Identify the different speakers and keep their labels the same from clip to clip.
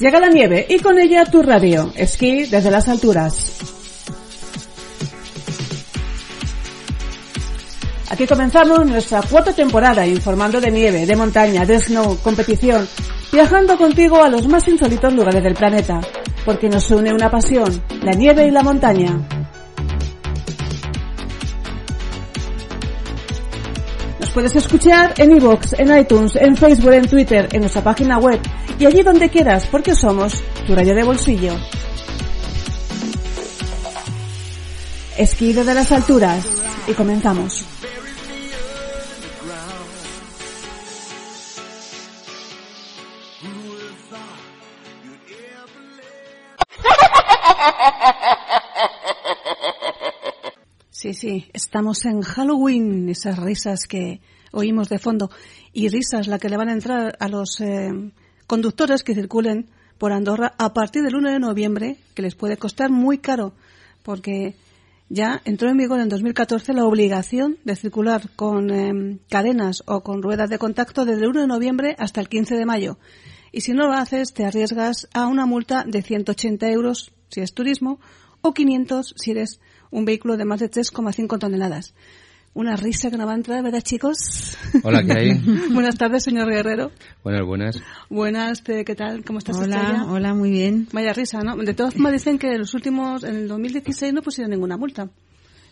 Speaker 1: Llega la nieve y con ella tu radio, esquí desde las alturas. Aquí comenzamos nuestra cuarta temporada informando de nieve, de montaña, de snow, competición, viajando contigo a los más insólitos lugares del planeta, porque nos une una pasión, la nieve y la montaña. Puedes escuchar en iVoox, en iTunes, en Facebook, en Twitter, en nuestra página web y allí donde quieras, porque somos tu radio de bolsillo. Esquí de las alturas y comenzamos. Sí, sí, estamos en Halloween, esas risas que oímos de fondo y risas la que le van a entrar a los eh, conductores que circulen por Andorra a partir del 1 de noviembre, que les puede costar muy caro, porque ya entró en vigor en 2014 la obligación de circular con eh, cadenas o con ruedas de contacto desde el 1 de noviembre hasta el 15 de mayo. Y si no lo haces, te arriesgas a una multa de 180 euros si es turismo o 500 si eres un vehículo de más de 3,5 toneladas. Una risa que no va a entrar, ¿verdad, chicos?
Speaker 2: Hola, ¿qué hay?
Speaker 1: buenas tardes, señor Guerrero.
Speaker 2: Buenas, buenas.
Speaker 1: Buenas, ¿qué tal? ¿Cómo estás,
Speaker 3: Hola,
Speaker 1: Estrella?
Speaker 3: hola, muy bien.
Speaker 1: Vaya risa, ¿no? De todas formas dicen que en los últimos, en el 2016 no pusieron ninguna multa.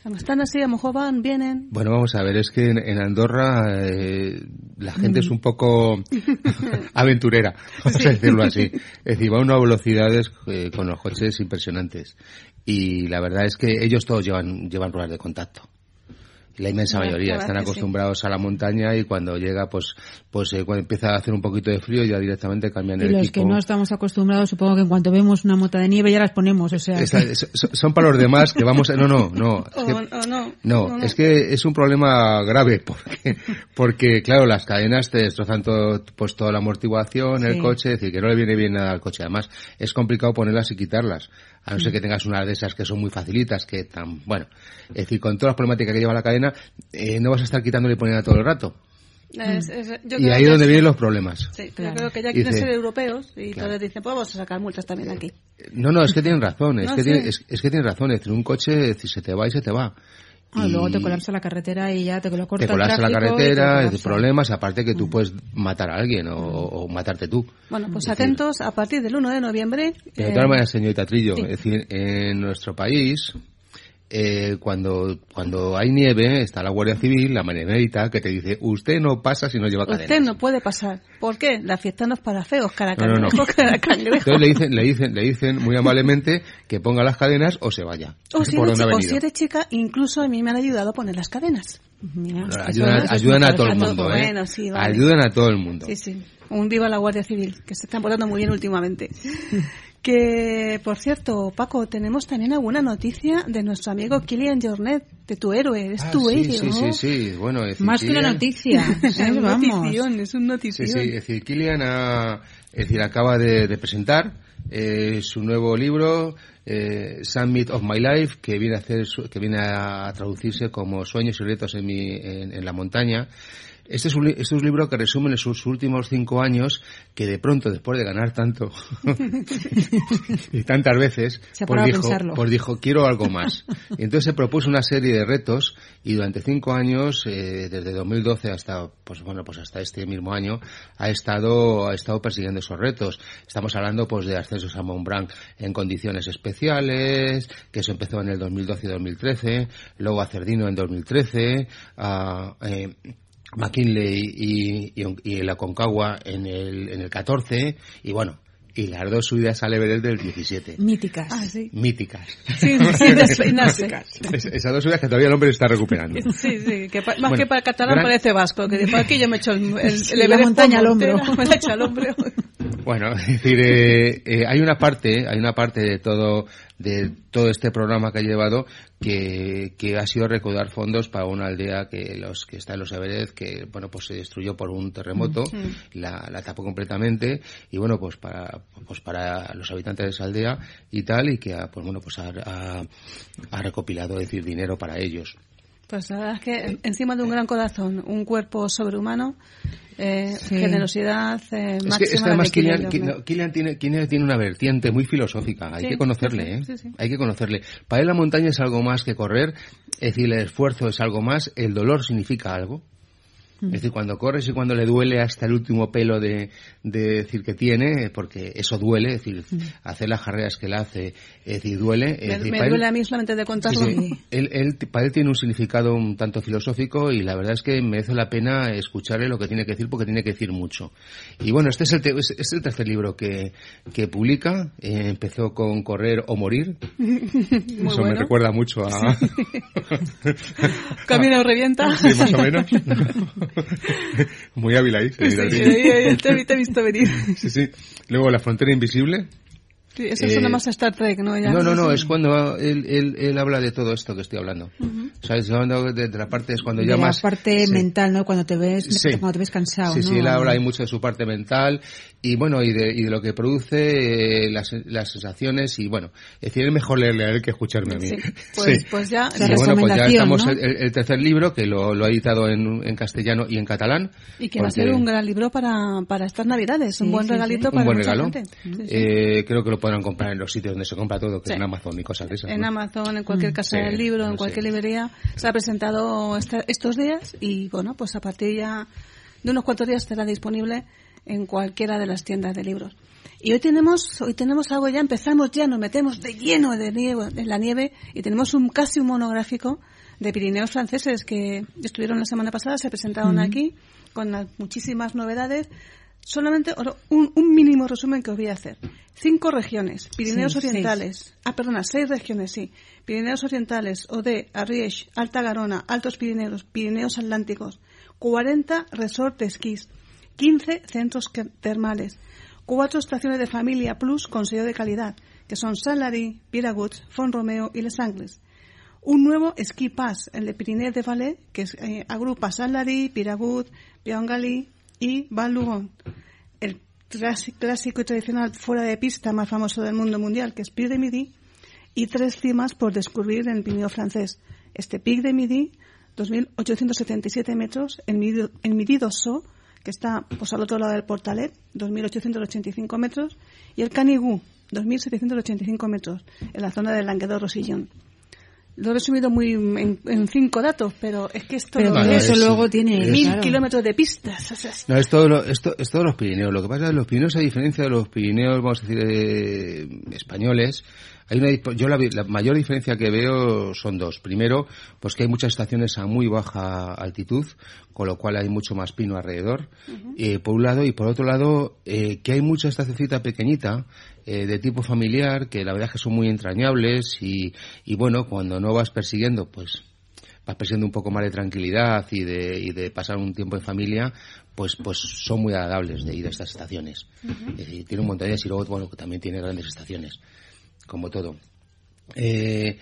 Speaker 1: Están así, a lo mejor van, vienen.
Speaker 2: Bueno, vamos a ver, es que en, en Andorra eh, la gente es un poco aventurera, vamos a decirlo así. Es decir, va a unas velocidades eh, con los coches impresionantes. Y la verdad es que ellos todos llevan, llevan ruedas de contacto. La inmensa mayoría están
Speaker 1: sí.
Speaker 2: acostumbrados a la montaña y cuando llega, pues, pues eh, cuando empieza a hacer un poquito de frío ya directamente cambian
Speaker 3: Y
Speaker 2: el
Speaker 3: los
Speaker 2: equipo.
Speaker 3: que no estamos acostumbrados, supongo que en cuanto vemos una mota de nieve ya las ponemos, o sea.
Speaker 2: Son para los demás que vamos, no, no, no. es
Speaker 1: O,
Speaker 2: que-
Speaker 1: o no.
Speaker 2: No,
Speaker 1: o
Speaker 2: es que es un problema grave porque, porque claro, las cadenas te destrozan todo, pues toda la amortiguación, el
Speaker 3: Sí.
Speaker 2: coche, es decir, que no le viene bien nada al coche. Además, es complicado ponerlas y quitarlas. A no ser que tengas una de esas que son muy facilitas, que tan, bueno. Es decir, con todas las problemáticas que lleva la cadena, eh, no vas a estar quitándole y poniendo todo el rato.
Speaker 1: Es- es- yo
Speaker 2: Y ahí es donde
Speaker 1: sí.
Speaker 2: vienen los problemas.
Speaker 1: Sí,
Speaker 3: Claro.
Speaker 1: yo creo que ya quieren
Speaker 2: Dice-
Speaker 1: ser europeos y
Speaker 2: Claro.
Speaker 1: entonces dicen, pues vamos a sacar multas también aquí.
Speaker 2: No, no, es que tienen razón, es,
Speaker 1: No,
Speaker 2: que,
Speaker 1: sí.
Speaker 2: tiene- es, es que tienen razón. Es decir, un coche, es decir, se te va y se te va.
Speaker 3: Ah, luego te
Speaker 2: Y-
Speaker 3: colapsa la carretera y ya te lo corta
Speaker 2: te
Speaker 3: el
Speaker 2: colapsa la
Speaker 3: tráfico y te
Speaker 2: carretera, problemas, aparte que tú puedes matar a alguien o, o matarte tú.
Speaker 1: Bueno, pues
Speaker 2: Es decir,
Speaker 1: atentos, a partir del 1 de noviembre...
Speaker 2: De
Speaker 1: eh,
Speaker 2: todas maneras, señorita Trillo,
Speaker 1: sí.
Speaker 2: es decir, en nuestro país, eh, cuando, cuando hay nieve, está la Guardia Civil, la manemerita, que te dice, usted no pasa si no lleva cadenas.
Speaker 1: Usted no puede pasar. ¿Por qué? La fiesta no es para feos, cara
Speaker 2: No, no, no.
Speaker 1: cangrejo, cara cangrejo.
Speaker 2: Entonces le dicen, le dicen, le dicen muy amablemente que ponga las cadenas o se vaya.
Speaker 1: O si, eres, o si eres chica, incluso a mí me han ayudado a poner las cadenas.
Speaker 3: Mira,
Speaker 2: ayudan, a todo el mundo, ¿eh?
Speaker 1: Bueno, sí, vale.
Speaker 2: Ayudan a todo el mundo.
Speaker 1: Sí, sí. Un viva la Guardia Civil, que se están portando muy bien últimamente. Que, por cierto, Paco, tenemos también alguna noticia de nuestro amigo Kilian Jornet, de tu héroe, es
Speaker 2: Ah,
Speaker 1: tu
Speaker 2: sí,
Speaker 1: héroe,
Speaker 2: sí,
Speaker 1: ¿no?
Speaker 2: sí, sí, bueno, es decir,
Speaker 3: Más que una noticia.
Speaker 1: Es un
Speaker 3: Vamos.
Speaker 1: notición, es un
Speaker 2: Sí,
Speaker 1: notición.
Speaker 2: sí, es decir, Kilian ha, es decir, acaba de, de presentar eh, su nuevo libro, eh, Summit of My Life, que viene a hacer, su- que viene a traducirse como Sueños y retos en, mi, en, en la montaña. Este es, un, este es un libro que resume sus últimos cinco años que de pronto, después de ganar tanto y tantas veces,
Speaker 3: Se
Speaker 2: pues dijo, pues dijo, quiero algo más. Y entonces se propuso una serie de retos y durante cinco años, eh, desde 2012 hasta, pues bueno, pues hasta este mismo año, ha estado, ha estado persiguiendo esos retos. Estamos hablando pues de ascensos a Mont Blanc en condiciones especiales, que eso empezó en el 2012 y 2013, luego a Cerdino en 2013, a, eh, McKinley y, y, y la Concagua en el, en el 14 y bueno, y las dos subidas al Everest del 17.
Speaker 3: Míticas.
Speaker 1: Ah, sí.
Speaker 2: Míticas.
Speaker 1: Sí, sin despeinarse.
Speaker 2: Es- Esas dos subidas que todavía el hombre está recuperando.
Speaker 1: Sí, sí, que pa- más
Speaker 2: Bueno,
Speaker 1: que para catalán
Speaker 2: gran-
Speaker 1: parece vasco, que por aquí yo me echo el, el,
Speaker 3: Sí,
Speaker 1: el
Speaker 3: la montaña al hombro.
Speaker 1: Me la echo al hombro.
Speaker 2: Bueno, es decir, eh, eh, hay una parte, hay una parte de todo, de todo este programa que ha llevado que, que ha sido recaudar fondos para una aldea que los que está en los Everest, que bueno pues se destruyó por un terremoto, la, la tapó completamente y bueno pues para pues para los habitantes de esa aldea y tal y que ha, pues bueno pues ha, ha, ha recopilado es decir dinero para ellos.
Speaker 1: Pues la verdad es que encima de un gran corazón, un cuerpo sobrehumano, eh,
Speaker 3: Sí.
Speaker 1: generosidad eh,
Speaker 2: Es que,
Speaker 1: máxima
Speaker 2: es que además
Speaker 1: de
Speaker 2: Kilian, Kilian tiene, Kilian tiene una vertiente muy filosófica, hay
Speaker 1: Sí,
Speaker 2: que conocerle,
Speaker 1: sí,
Speaker 2: ¿eh? Hay que conocerle. Para él la montaña es algo más que correr, es decir, el esfuerzo es algo más, el dolor significa algo. Es decir, cuando corres y cuando le duele hasta el último pelo de, de decir que tiene, porque eso duele, es decir, hacer las carreras que él hace, es decir, duele. es
Speaker 1: Me,
Speaker 2: decir,
Speaker 1: me
Speaker 2: para él-
Speaker 1: duele a mí solamente de
Speaker 2: Sí,
Speaker 1: contarlo.
Speaker 2: sí. Él, él- para él tiene un significado un tanto filosófico y la verdad es que merece la pena escucharle lo que tiene que decir porque tiene que decir mucho. Y bueno, este es el, te- es, es el tercer libro que, que publica. Eh, empezó con Correr o Morir. Eso me
Speaker 1: bueno.
Speaker 2: recuerda mucho a...
Speaker 1: Camino revienta.
Speaker 2: Sí, más o menos. Muy hábil ahí.
Speaker 1: Sí, sí, te- te he visto venir.
Speaker 2: Sí, sí. Luego La Frontera Invisible.
Speaker 1: Sí, eso
Speaker 2: Eh,
Speaker 1: suena más a Star Trek, ¿no? Ya.
Speaker 2: No, no, no, es cuando él, él, él habla de todo esto que estoy hablando. ¿Sabes? Hablando de, de la parte, es cuando
Speaker 3: de
Speaker 2: ya
Speaker 3: la
Speaker 2: más...
Speaker 3: parte
Speaker 2: Sí.
Speaker 3: mental, ¿no? Cuando te ves,
Speaker 2: Sí.
Speaker 3: cuando te ves cansado,
Speaker 2: Sí,
Speaker 3: ¿no?
Speaker 2: sí, él habla ahí mucho de su parte mental y bueno, y de, y de lo que produce, eh, las, las sensaciones y bueno, es decir, es mejor leerle a él que escucharme a mí.
Speaker 1: Sí, pues- pues ya-
Speaker 2: Y
Speaker 1: La
Speaker 2: bueno, pues ya estamos
Speaker 3: ¿no?
Speaker 2: el, el tercer libro que lo, lo ha editado en, en castellano y en catalán.
Speaker 1: Y que va a
Speaker 2: porque-
Speaker 1: ser un gran libro para, para estas navidades, un buen
Speaker 3: sí,
Speaker 1: regalito
Speaker 3: sí.
Speaker 1: para
Speaker 2: un buen regalo.
Speaker 1: gente. Sí, sí.
Speaker 2: Eh, creo que lo podrán comprar en los sitios donde se compra todo, que
Speaker 1: Sí.
Speaker 2: es en Amazon y cosas de esas.
Speaker 1: en
Speaker 2: ¿no?
Speaker 1: Amazon, en cualquier casa
Speaker 2: Sí,
Speaker 1: del libro, en cualquier librería, se ha presentado esta- estos días y bueno, pues a partir ya de unos cuantos días estará disponible en cualquiera de las tiendas de libros. Y hoy tenemos, hoy tenemos algo ya, empezamos ya, nos metemos de lleno de nieve, en la nieve y tenemos un casi un monográfico de Pirineos franceses que estuvieron la semana pasada, se presentaron aquí con las muchísimas novedades. Solamente un, un mínimo resumen que os voy a hacer. Cinco regiones, Pirineos
Speaker 3: Sí, seis.
Speaker 1: Orientales, ah, perdona, seis regiones, sí. Pirineos Orientales, Ode, Ariège, Alta Garona, Altos Pirineos, Pirineos Atlánticos, 40 resorts de esquís, 15 centros termales, cuatro estaciones de familia plus con sello de calidad, que son Salary, Piragut, Font Romeo y Les Angles. Un nuevo ski pass, el de Pirineo de Valais, que es, eh, agrupa Salary, Piragut, Piangali y Val Lugon. El clásico y tradicional fuera de pista más famoso del mundo mundial, que es Pic de Midi, y tres cimas por descubrir en el Pirineo francés. Este Pic de Midi, 2.877 metros, el Midi, el que está pues, al otro lado del Portalet, 2.885 metros, y el Canigou, 2.785 metros, en la zona del Languedoc-Rosillon. Lo he resumido muy en, en cinco datos, pero es que esto
Speaker 3: Pero todo
Speaker 1: es
Speaker 3: eso
Speaker 2: es-
Speaker 3: luego tiene...
Speaker 1: mil
Speaker 3: claro.
Speaker 1: kilómetros de pistas. o sea, es-
Speaker 2: No, es todo, lo- esto, es todos los Pirineos. Lo que pasa es que los Pirineos, a diferencia de los Pirineos, vamos a decir, eh, españoles, hay una, yo la, la mayor diferencia que veo son dos. Primero, pues que hay muchas estaciones a muy baja altitud, con lo cual hay mucho más pino alrededor, eh, por un lado, y por otro lado, eh, que hay mucha estacioncita pequeñita, eh, de tipo familiar, que la verdad es que son muy entrañables y, y bueno, cuando no vas persiguiendo, pues vas persiguiendo un poco más de tranquilidad y de, y de pasar un tiempo en familia, pues, pues son muy agradables de ir a estas estaciones. Es decir, tiene un montón de y luego, bueno, también tiene grandes estaciones, como todo. Eh,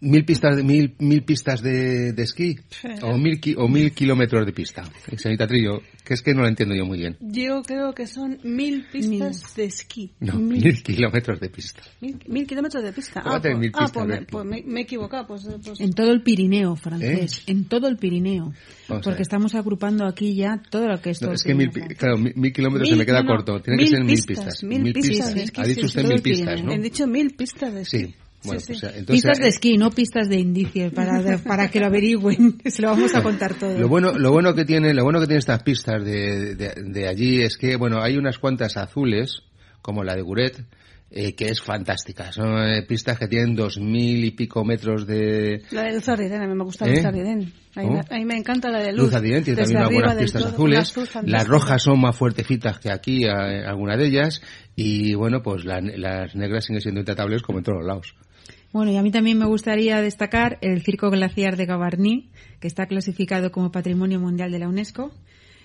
Speaker 2: mil pistas de mil, mil pistas de, de esquí o mil ki- o mil kilómetros de pista señorita Trillo que es que no lo entiendo yo muy bien
Speaker 1: Yo creo que son mil pistas de esquí.
Speaker 2: no
Speaker 1: Mil,
Speaker 2: mil kilómetros de pista
Speaker 1: mil- mil kilómetros de pista.
Speaker 2: ¿Cómo
Speaker 1: Ah, pues,
Speaker 2: mil
Speaker 1: ah,
Speaker 2: pistas
Speaker 1: pues
Speaker 2: de
Speaker 1: me, pues me- me he equivocado. Pues, pues-
Speaker 3: En todo el Pirineo francés,
Speaker 2: ¿Eh?
Speaker 3: en todo el Pirineo.
Speaker 2: Vamos
Speaker 3: porque estamos agrupando aquí ya todo lo que es
Speaker 2: No,
Speaker 3: todo
Speaker 2: es que mil, claro, mil, mil kilómetros
Speaker 1: Mil,
Speaker 2: se me queda
Speaker 1: no,
Speaker 2: corto. Tiene
Speaker 1: mil
Speaker 2: que ser mil
Speaker 1: pistas,
Speaker 2: pistas.
Speaker 1: mil pistas de esquí,
Speaker 2: Ha dicho usted mil pistas,
Speaker 3: Pirineo.
Speaker 2: ¿no?
Speaker 1: He dicho mil pistas de esquí.
Speaker 2: Sí. Bueno,
Speaker 1: Sí, sí.
Speaker 2: pues, entonces,
Speaker 3: pistas de
Speaker 2: eh,
Speaker 3: esquí, no pistas de indicios, para, para que lo averigüen. Se lo vamos a contar todo.
Speaker 2: Lo bueno, lo bueno que tiene, lo bueno que tiene estas pistas de, de, de allí es que, bueno, hay unas cuantas azules, como la de Guret, eh, que es fantástica. Son eh, pistas que tienen dos mil y pico metros de...
Speaker 1: La de Luz Ardiden, a mí me gusta
Speaker 2: ¿Eh?
Speaker 1: Luz Ardiden. A mí, me, a mí me encanta la de Luz.
Speaker 2: Luz Ardiden tiene
Speaker 1: Desde
Speaker 2: también unas
Speaker 1: arriba
Speaker 2: buenas
Speaker 1: del
Speaker 2: pistas
Speaker 1: todo,
Speaker 2: azules.
Speaker 1: azul
Speaker 2: Las rojas son más fuertecitas que aquí, eh, alguna de ellas. Y bueno, pues la- las negras siguen siendo intratables como en todos los lados.
Speaker 3: Bueno, y a mí también me gustaría destacar el Circo Glaciar de Gavarnie, que está clasificado como Patrimonio Mundial de la UNESCO.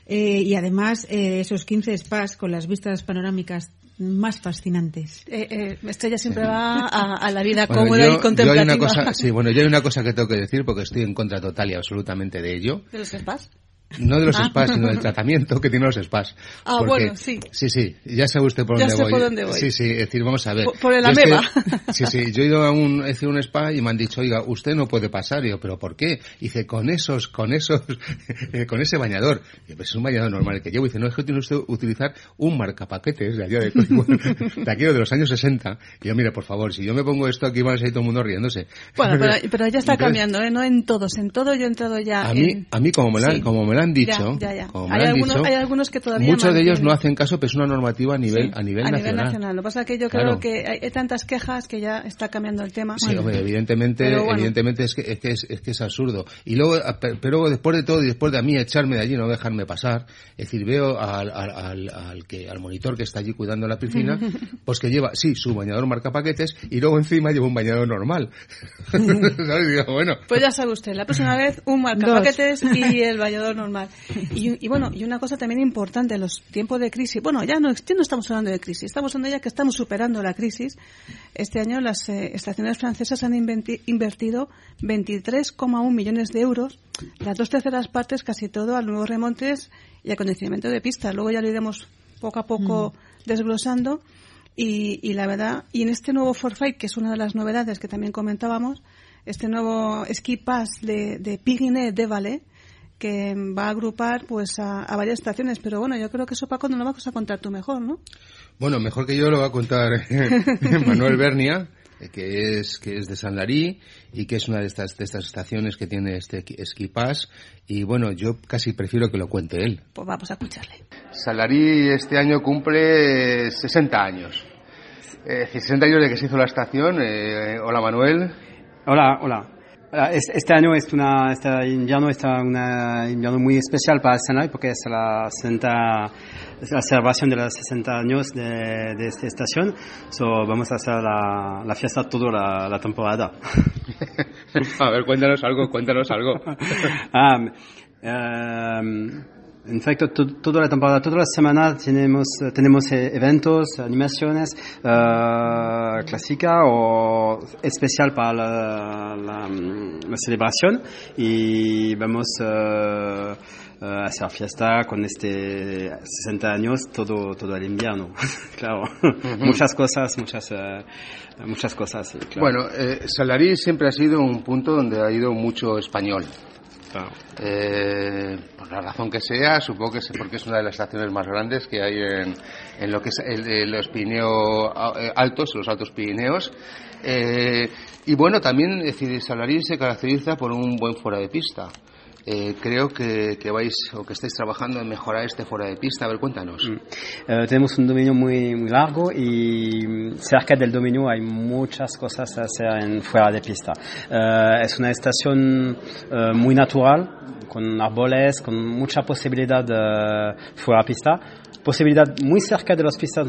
Speaker 3: Eh, y además, eh, esos 15 spas con las vistas panorámicas más fascinantes.
Speaker 1: Eh, eh, Estrella siempre va a, a la vida
Speaker 2: Bueno,
Speaker 1: cómoda
Speaker 2: yo-
Speaker 1: y
Speaker 2: yo hay
Speaker 1: contemplativa.
Speaker 2: una cosa, sí, bueno, yo hay una cosa que tengo que decir porque estoy en contra total y absolutamente de ello.
Speaker 1: ¿De los spas?
Speaker 2: No de los
Speaker 1: Ah.
Speaker 2: spas, sino del tratamiento que tienen los spas.
Speaker 1: Ah,
Speaker 2: Porque-
Speaker 1: bueno, sí.
Speaker 2: Sí, sí, ya sabe usted por
Speaker 1: Ya
Speaker 2: dónde
Speaker 1: sé
Speaker 2: voy.
Speaker 1: por dónde voy.
Speaker 2: Sí, sí, es decir, vamos a ver.
Speaker 1: Por- por el ameba.
Speaker 2: sí, sí, yo he ido a un, he hecho un spa y me han dicho, oiga, usted no puede pasar. Y yo, ¿pero por qué? Y dice, con esos, con esos, eh, con ese bañador. Y yo, pues es un bañador normal el que llevo. Y dice, no, es que tiene usted utilizar un marcapaquetes de allá de, de aquí de los años 60. Y yo, mire, por favor, si yo me pongo esto aquí, van a salir todo el mundo riéndose.
Speaker 1: Bueno, pero, pero ya está
Speaker 2: Entonces,
Speaker 1: cambiando, ¿eh? No en todos. En todo yo he entrado ya
Speaker 2: a mí,
Speaker 1: en...
Speaker 2: a mí como me han,
Speaker 1: Sí.
Speaker 2: como me lo han dicho,
Speaker 1: Ya, ya, ya.
Speaker 2: como me
Speaker 1: Hay
Speaker 2: lo han
Speaker 1: algunos-
Speaker 2: dicho,
Speaker 1: hay algunos que todavía
Speaker 2: muchos de ellos no hacen caso, pero es una normativa a nivel,
Speaker 1: Sí,
Speaker 2: a nivel nacional.
Speaker 1: Lo que pasa es que yo
Speaker 2: Claro.
Speaker 1: creo que hay, hay tantas quejas que ya está cambiando el tema.
Speaker 2: Sí,
Speaker 1: Bueno,
Speaker 2: hombre, evidentemente,
Speaker 1: bueno.
Speaker 2: evidentemente es que, es que es, es que es absurdo. Y luego, pero después de todo y después de a mí echarme de allí, no dejarme pasar, es decir, veo al, al, al, al que, al monitor que está allí cuidando la piscina, pues que lleva, sí, su bañador marca paquetes y luego encima lleva un bañador normal. ¿Sabes? Y digo, bueno.
Speaker 1: Pues ya sabe usted, la próxima vez un marcapaquetes y el vallador normal. Y, y bueno, y una cosa también importante, en los tiempos de crisis, bueno, ya no, ya no estamos hablando de crisis, estamos hablando ya que estamos superando la crisis. Este año las eh, estaciones francesas han inventi- invertido 23,1 millones de euros, las dos terceras partes casi todo a nuevos remontes y acondicionamiento de pistas. Luego ya lo iremos poco a poco desglosando. Y, y la verdad, y en este nuevo Forfait, que es una de las novedades que también comentábamos, este nuevo ski pass de, de Pirineo de Valais, que va a agrupar pues a, a varias estaciones. Pero bueno, yo creo que eso Paco no lo vas a contar tú mejor, ¿no?
Speaker 2: Bueno, mejor que yo lo va a contar Manuel Bernia, que es que es de San Larí y que es una de estas de estas estaciones que tiene este ski pass y bueno, yo casi prefiero que lo cuente él.
Speaker 1: Pues vamos a escucharle.
Speaker 2: Salarí este año cumple 60 años. Eh, 60 años de que se hizo la estación. Eh, hola Manuel.
Speaker 4: Hola, hola. Es- Este año es una, este invierno es un invierno muy especial para Senai porque es la, 60, es la celebración de los 60 años de, de esta estación. So, vamos a hacer la, la fiesta toda la, la temporada.
Speaker 2: A ver, cuéntanos algo, cuéntanos algo.
Speaker 4: Ah, em, en efecto, to- toda la temporada, todas las semanas tenemos, tenemos eh, eventos, animaciones eh, clásica o especial para la, la, mm, la celebración y vamos eh, a hacer fiesta con este 60 años todo, todo el invierno. claro, muchas cosas, muchas, muchas cosas. claro.
Speaker 2: Bueno, eh, Salarí siempre ha sido un punto donde ha ido mucho español. Eh, por la razón que sea, supongo que es porque es una de las estaciones más grandes que hay en, en lo que es el- los Pirineos eh, altos, los altos Pirineos. Eh, y bueno, también es decir, se caracteriza por un buen fuera de pista. Eh, creo que, que vais o que estáis trabajando en mejorar este fuera de pista. A ver, cuéntanos.
Speaker 4: Eh, tenemos un dominio muy, muy largo y mm, cerca del dominio hay muchas cosas a hacer en fuera de pista. Eh, es una estación eh, muy natural, con árboles, con mucha posibilidad de fuera de pista. Posibilidad muy cerca de las pistas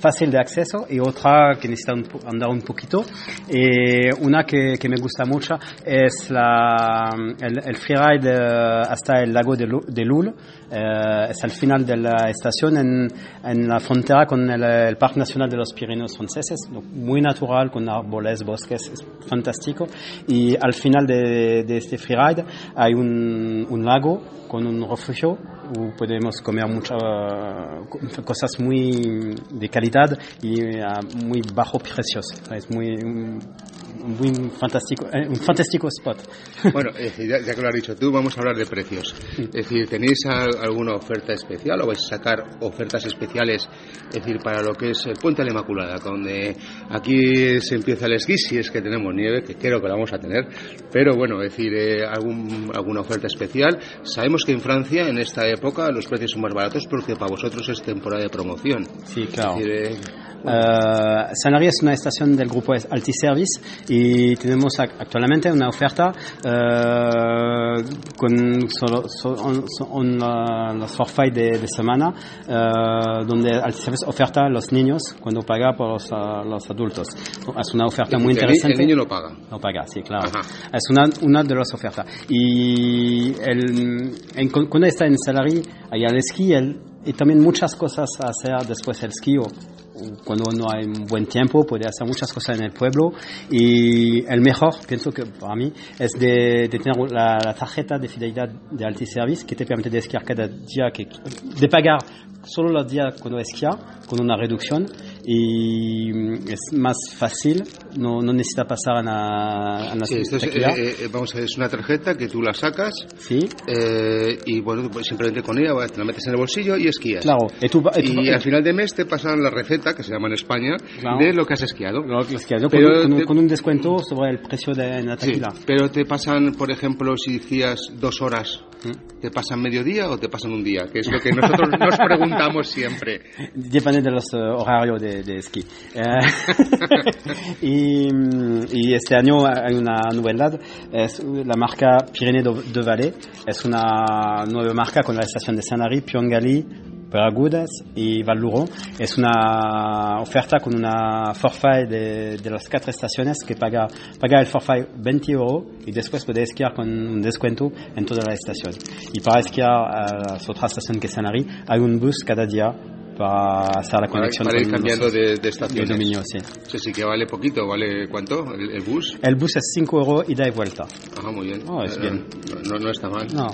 Speaker 4: fácil de acceso y otra que necesita un andar un poquito. Y una que, que me gusta mucho es la, el, el freeride eh, hasta el lago de, de Lul. Eh, es al final de la estación en, en la frontera con el, el Parque Nacional de los Pirineos franceses, muy natural, con árboles, bosques, es fantástico. Y al final de, de este freeride hay un, un lago con un refugio où podemos comer muchas uh, cosas muy de calidad y a muy bajo precios. Es muy, muy fantástico, eh, un fantástico spot.
Speaker 2: Bueno, ya, ya que lo has dicho tú, vamos a hablar de precios. Es decir, ¿tenéis alguna oferta especial o vais a sacar ofertas especiales, es decir, para lo que es el Puente de la Inmaculada, donde aquí se empieza el esquí, si es que tenemos nieve, que creo que la vamos a tener, pero bueno, es decir, eh, algún, alguna oferta especial. Sabemos que en Francia, en esta época, los precios son más baratos porque para vosotros es temporada de promoción.
Speaker 4: Sí, claro.
Speaker 2: Es decir, eh,
Speaker 4: Uh, es una estación del grupo Altiservice y tenemos actualmente una oferta uh, con solo, uh, los forfait de, de semana uh, donde Altiservice oferta a los niños cuando paga por los, los adultos. Es una oferta muy interesante.
Speaker 2: El niño no paga.
Speaker 4: No paga, sí, claro. Ajá. Es una, una de las ofertas. Y el, en, cuando está en Salary, hay el esquí el, y también muchas cosas a hacer después del esquí o cuando no hay un buen tiempo puede hacer muchas cosas en el pueblo. Y el mejor, pienso que para mí, es de, tener la, la, tarjeta de fidelidad de Altiservice que te permite de esquiar cada día, que, de pagar solo los días cuando esquía con una reducción y es más fácil, no, no necesita pasar a la, a la
Speaker 2: sí, esto es, eh, eh, vamos a ver, es una tarjeta que tú la sacas
Speaker 4: ¿Sí?
Speaker 2: eh, y bueno, pues simplemente con ella te la metes en el bolsillo y esquías.
Speaker 4: Claro.
Speaker 2: Y, tú, y, tú, y al final de mes te pasan la receta, que se llama en España, claro. de lo que has esquiado.
Speaker 4: Lo que has esquiado pero con, te, con, un descuento sobre el precio de la taquilla.
Speaker 2: Sí, pero te pasan, por ejemplo, si decías dos horas, ¿Mm? ¿te pasan mediodía o te pasan un día? Que es lo que nosotros nos preguntamos siempre.
Speaker 4: Depende de los uh, horarios de, de esquí. y, y, este año hay una novedad, es la marca Pirineo de Valle, es una nueva marca con la estación de Sanary, Piongali, Peragudas y Val Es una oferta con una forfait de, de las cuatro estaciones que paga, paga el forfait 20 euros y después puede esquiar con un descuento en toda la estación. Y para esquiar a las otras estaciones que Sanary hay un bus cada día para hacer la conexión
Speaker 2: para, para ir cambiando
Speaker 4: los,
Speaker 2: de, de estaciones.
Speaker 4: Dominio, sí.
Speaker 2: sí. Sí, que vale poquito, ¿vale cuánto el, el, bus?
Speaker 4: El bus es 5 euros ida y vuelta.
Speaker 2: Ajá, muy bien.
Speaker 4: Oh, es
Speaker 2: eh,
Speaker 4: bien.
Speaker 2: No, no está mal.
Speaker 4: No.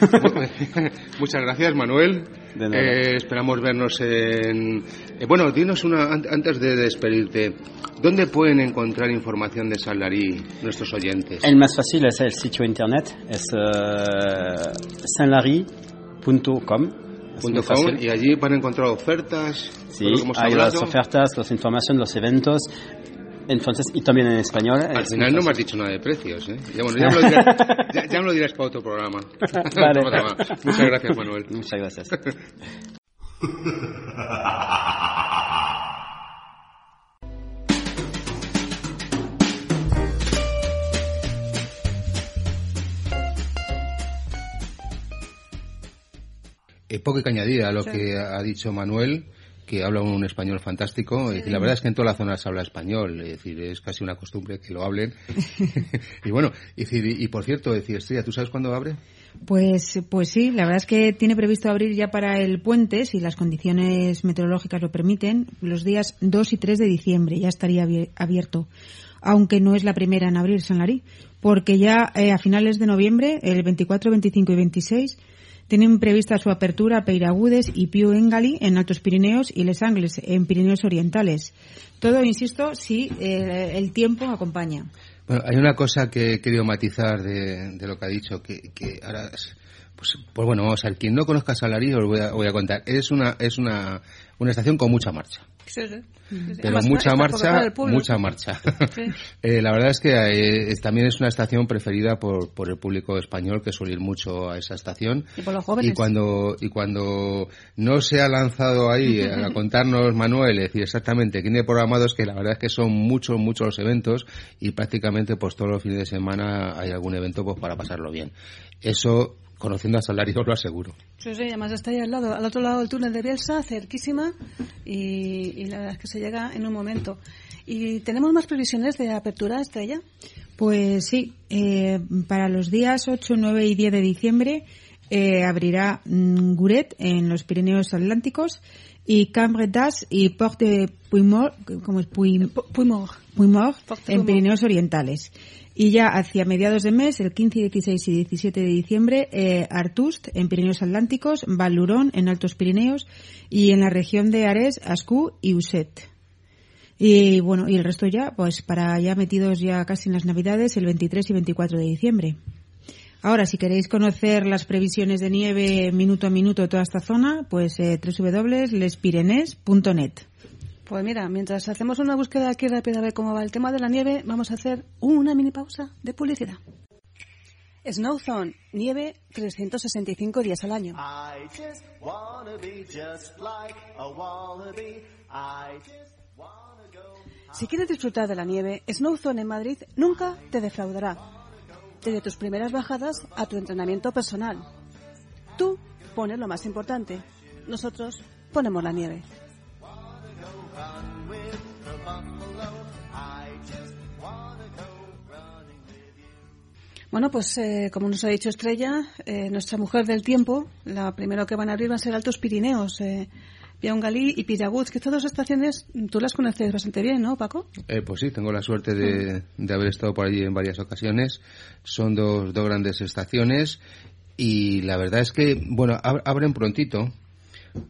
Speaker 2: Muchas gracias, Manuel. Eh, esperamos vernos en... Eh, bueno, dinos una, antes de despedirte, ¿dónde pueden encontrar información de Sanlarí nuestros oyentes?
Speaker 4: El más fácil es el sitio internet, es uh, sanlary.com.
Speaker 2: y allí van a encontrar ofertas.
Speaker 4: Sí, hay las ofertas, las informaciones, los eventos. Entonces, y también en español.
Speaker 2: Al final no me has dicho nada de precios, ¿eh? Ya, bueno, ya, me, lo dirás, ya, ya me lo dirás para otro programa.
Speaker 4: Vale.
Speaker 2: Muchas gracias, Manuel.
Speaker 4: Muchas gracias.
Speaker 2: Eh, poco que añadir a lo sí. que ha dicho Manuel que habla un español fantástico. Sí. Y la verdad es que en toda la zona se habla español, es decir, es casi una costumbre que lo hablen. y bueno, y, y, por cierto, decir, Estrella, ¿tú sabes cuándo abre?
Speaker 3: Pues, pues sí, la verdad es que tiene previsto abrir ya para el puente, si las condiciones meteorológicas lo permiten, los días 2 y 3 de diciembre, ya estaría abierto. Aunque no es la primera en abrir San Larí, porque ya eh, a finales de noviembre, el 24, 25 y 26, tienen prevista su apertura a Peiragudes y Piu Engali en Altos Pirineos y Les Angles en Pirineos Orientales. Todo, insisto, si eh, el tiempo acompaña.
Speaker 2: Bueno, hay una cosa que he querido matizar de, de lo que ha dicho, que, que ahora, pues, pues, bueno, vamos a ver, quien no conozca Salarí os voy a, voy a contar. Es una, es una, una estación con mucha marcha.
Speaker 1: Sí, sí.
Speaker 2: Pero Además, mucha marcha, mucha marcha. Sí. eh, la verdad es que eh, también es una estación preferida por, por el público español que suele ir mucho a esa estación.
Speaker 1: Y por los jóvenes.
Speaker 2: Y cuando, y cuando no se ha lanzado ahí a contarnos Manuel, decir exactamente quién tiene programados, que la verdad es que son muchos, muchos los eventos y prácticamente pues todos los fines de semana hay algún evento pues para pasarlo bien. Eso conociendo a Salario lo aseguro.
Speaker 1: Sí, sí, además está ahí al lado, al otro lado del túnel de Bielsa, cerquísima, y, y, la verdad es que se llega en un momento. ¿Y tenemos más previsiones de apertura, Estrella?
Speaker 3: Pues sí, eh, para los días 8, 9 y 10 de diciembre eh, abrirá mm, Guret en los Pirineos Atlánticos y Cambretas y Port de Puymor, ¿cómo es? Puy,
Speaker 1: Puymor.
Speaker 3: Puymor en Pirineos Orientales. Y ya hacia mediados de mes, el 15, 16 y 17 de diciembre, eh, Artust en Pirineos Atlánticos, Valurón en Altos Pirineos y en la región de Ares, Ascú y Uset. Y bueno, y el resto ya, pues para ya metidos ya casi en las Navidades, el 23 y 24 de diciembre. Ahora, si queréis conocer las previsiones de nieve minuto a minuto de toda esta zona, pues eh.
Speaker 1: Pues mira, mientras hacemos una búsqueda aquí rápida de cómo va el tema de la nieve, vamos a hacer una mini pausa de publicidad. Snowzone, nieve 365 días al año. Si quieres disfrutar de la nieve, Snowzone en Madrid nunca te defraudará. Desde tus primeras bajadas a tu entrenamiento personal. Tú pones lo más importante. Nosotros ponemos la nieve. Bueno, pues eh, como nos ha dicho Estrella, eh, nuestra mujer del tiempo, la primera que van a abrir van a ser Altos Pirineos, eh, Piaungalí y Piraguz, que estas dos estaciones tú las conoces bastante bien, ¿no, Paco?
Speaker 2: Eh, pues sí, tengo la suerte de, de, haber estado por allí en varias ocasiones. Son dos, dos grandes estaciones y la verdad es que, bueno, ab abren prontito,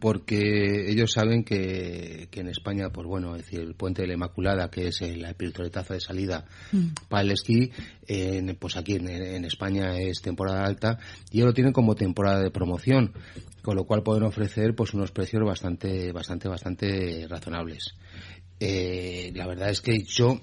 Speaker 2: porque ellos saben que, que, en España, pues bueno, es decir, el puente de la Inmaculada, que es el, el de salida mm. para el esquí, en, pues aquí en, en, España es temporada alta y ellos lo tienen como temporada de promoción, con lo cual pueden ofrecer pues unos precios bastante, bastante, bastante razonables. Eh, la verdad es que yo